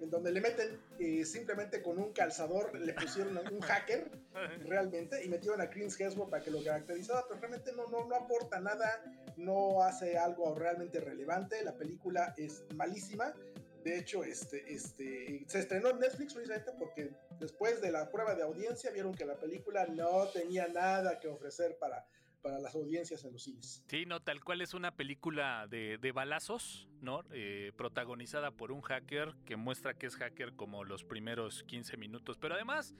en donde le meten eh, simplemente con un calzador, le pusieron un hacker realmente y metieron a Chris Hemsworth para que lo caracterizara, pero realmente no, no, no aporta nada, no hace algo realmente relevante, la película es malísima. De hecho, este, este, se estrenó en Netflix precisamente porque después de la prueba de audiencia vieron que la película no tenía nada que ofrecer para, para las audiencias en los cines. Sí, no, tal cual es una película de, de balazos, ¿no? Eh, protagonizada por un hacker que muestra que es hacker como los primeros 15 minutos. Pero además,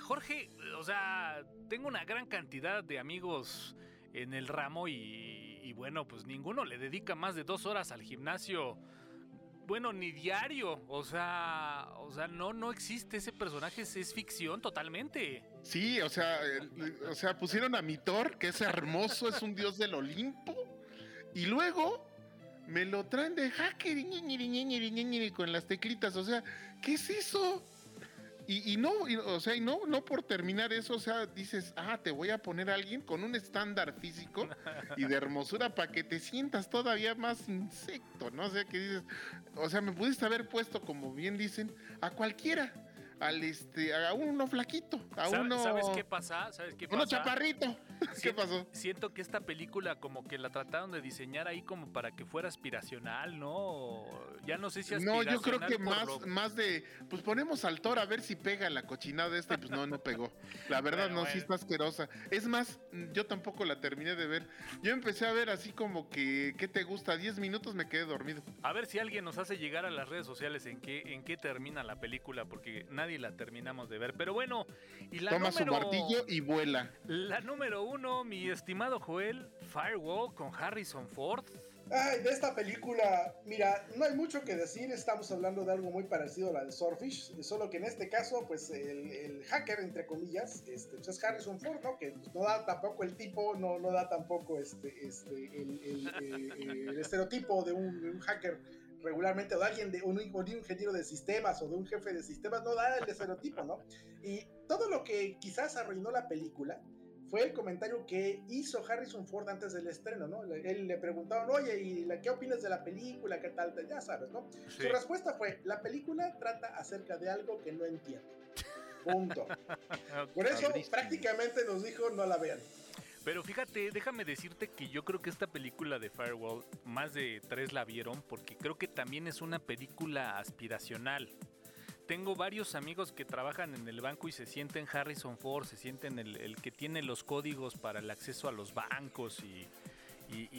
Jorge, o sea, tengo una gran cantidad de amigos en el ramo y, y bueno, pues ninguno le dedica más de dos horas al gimnasio bueno, ni diario. O sea, o sea, no, no existe ese personaje, es, es ficción totalmente. Sí, o sea, o sea, pusieron a Mitor, que es hermoso, es un dios del Olimpo, y luego me lo traen de hacker con las teclitas. O sea, ¿qué es eso? Y, y, no, y, o sea, y no, no por terminar eso, o sea, dices, ah, te voy a poner a alguien con un estándar físico y de hermosura para que te sientas todavía más insecto, ¿no? O sea, que dices, o sea, me pudiste haber puesto, como bien dicen, a cualquiera al este a uno flaquito, a ¿Sabes, uno ¿Sabes qué pasa? ¿Sabes qué pasa? Uno chaparrito. ¿Qué pasó? Siento que esta película como que la trataron de diseñar ahí como para que fuera aspiracional, ¿no? Ya no sé si No, yo creo que más más de pues ponemos al Thor a ver si pega la cochinada esta y pues no no pegó. La verdad bueno, no bueno. sí está asquerosa. Es más, yo tampoco la terminé de ver. Yo empecé a ver así como que ¿qué te gusta? 10 minutos me quedé dormido. A ver si alguien nos hace llegar a las redes sociales en qué en qué termina la película porque nadie la terminamos de ver. Pero bueno, y la Toma número, su martillo y vuela. La número uno, mi estimado Joel, Firewall con Harrison Ford. De esta película, mira, no hay mucho que decir, estamos hablando de algo muy parecido a la de Swordfish, solo que en este caso, pues el, hacker, entre comillas, este, pues es Harrison Ford, ¿no? Que pues, no da tampoco el tipo, no, no da tampoco este, este, el, el estereotipo de un, hacker regularmente, o de alguien un, de un, ingeniero de sistemas o de un jefe de sistemas, no da el estereotipo, ¿no? Y todo lo que quizás arruinó la película fue el comentario que hizo Harrison Ford antes del estreno, ¿no? Él le preguntaron, oye, ¿y la, qué opinas de la película? ¿Qué tal? Ya sabes, ¿no? Sí. Su respuesta fue, la película trata acerca de algo que no entiendo. Punto. Por eso prácticamente nos dijo, no la vean. Pero fíjate, déjame decirte que yo creo que esta película de Firewall, más de tres la vieron, porque creo que también es una película aspiracional. Tengo varios amigos que trabajan en el banco y se sienten Harrison Ford, se sienten el, que tiene los códigos para el acceso a los bancos y,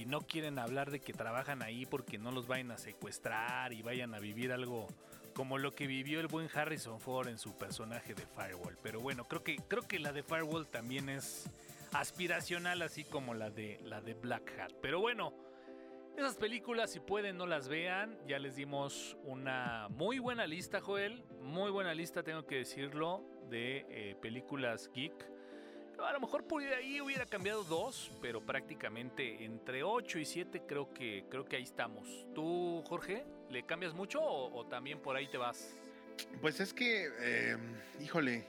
no quieren hablar de que trabajan ahí porque no los vayan a secuestrar y vayan a vivir algo como lo que vivió el buen Harrison Ford en su personaje de Firewall. Pero bueno, creo que, creo que la de Firewall también es aspiracional así como la de la de Black Hat. Pero bueno, esas películas si pueden no las vean, ya les dimos una muy buena lista, Joel, muy buena lista tengo que decirlo de eh, películas geek. A lo mejor por ahí hubiera cambiado dos, pero prácticamente entre 8 y 7 creo que, creo que ahí estamos. ¿Tú, Jorge, le cambias mucho o, también por ahí te vas? Pues es que, eh, híjole,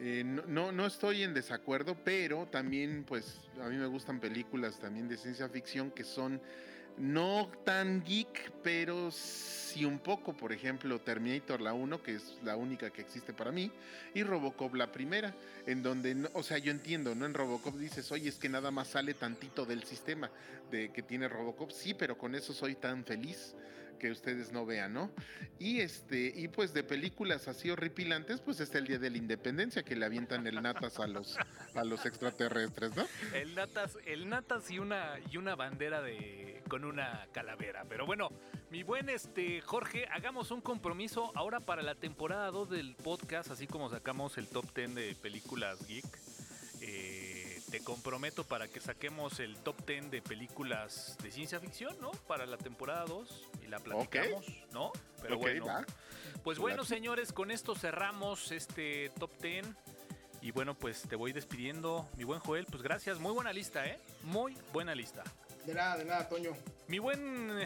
eh, no, no estoy en desacuerdo, pero también pues a mí me gustan películas también de ciencia ficción que son no tan geek, pero sí un poco. Por ejemplo, Terminator la 1, que es la única que existe para mí, y Robocop la primera, en donde, o sea, yo entiendo, ¿no? En Robocop dices, oye, es que nada más sale tantito del sistema de que tiene Robocop. Sí, pero con eso soy tan feliz que ustedes no vean, ¿no? Y este, y pues de películas así horripilantes, pues está el Día de la Independencia, que le avientan el natas a los, a los extraterrestres, ¿no? El natas, el natas y una, y una bandera de con una calavera. Pero bueno, mi buen este Jorge, hagamos un compromiso ahora para la temporada 2 del podcast, así como sacamos el top 10 de películas geek. Eh, te comprometo para que saquemos el top 10 de películas de ciencia ficción, ¿no? Para la temporada 2 y la platicamos, ¿no? Pero bueno. Pues bueno, señores, con esto cerramos este top 10. Y bueno, pues te voy despidiendo, mi buen Joel. Pues gracias, muy buena lista, ¿eh? Muy buena lista. De nada, de nada, Toño. Mi buen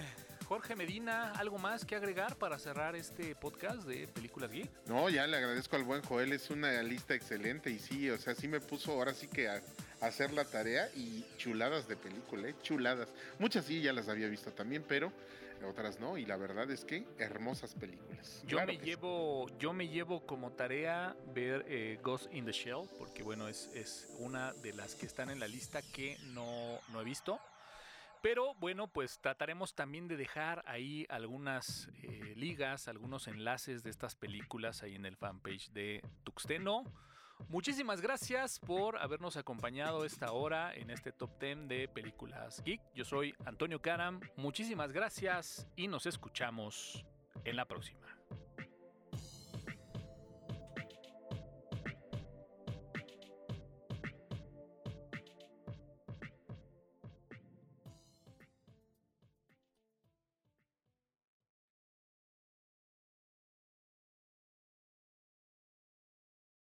Jorge Medina, ¿algo más que agregar para cerrar este podcast de Películas Geek? No, ya le agradezco al buen Joel, es una lista excelente y sí, o sea, sí me puso ahora sí que a, hacer la tarea y chuladas de película, ¿eh? chuladas. Muchas sí ya las había visto también, pero otras no, y la verdad es que hermosas películas. Yo me llevo, yo me llevo como tarea ver eh, Ghost in the Shell, porque bueno, es, es una de las que están en la lista que no, no he visto. Pero bueno, pues trataremos también de dejar ahí algunas eh, ligas, algunos enlaces de estas películas ahí en el fanpage de Tuxteno. Muchísimas gracias por habernos acompañado esta hora en este top 10 de películas geek. Yo soy Antonio Karam. Muchísimas gracias y nos escuchamos en la próxima.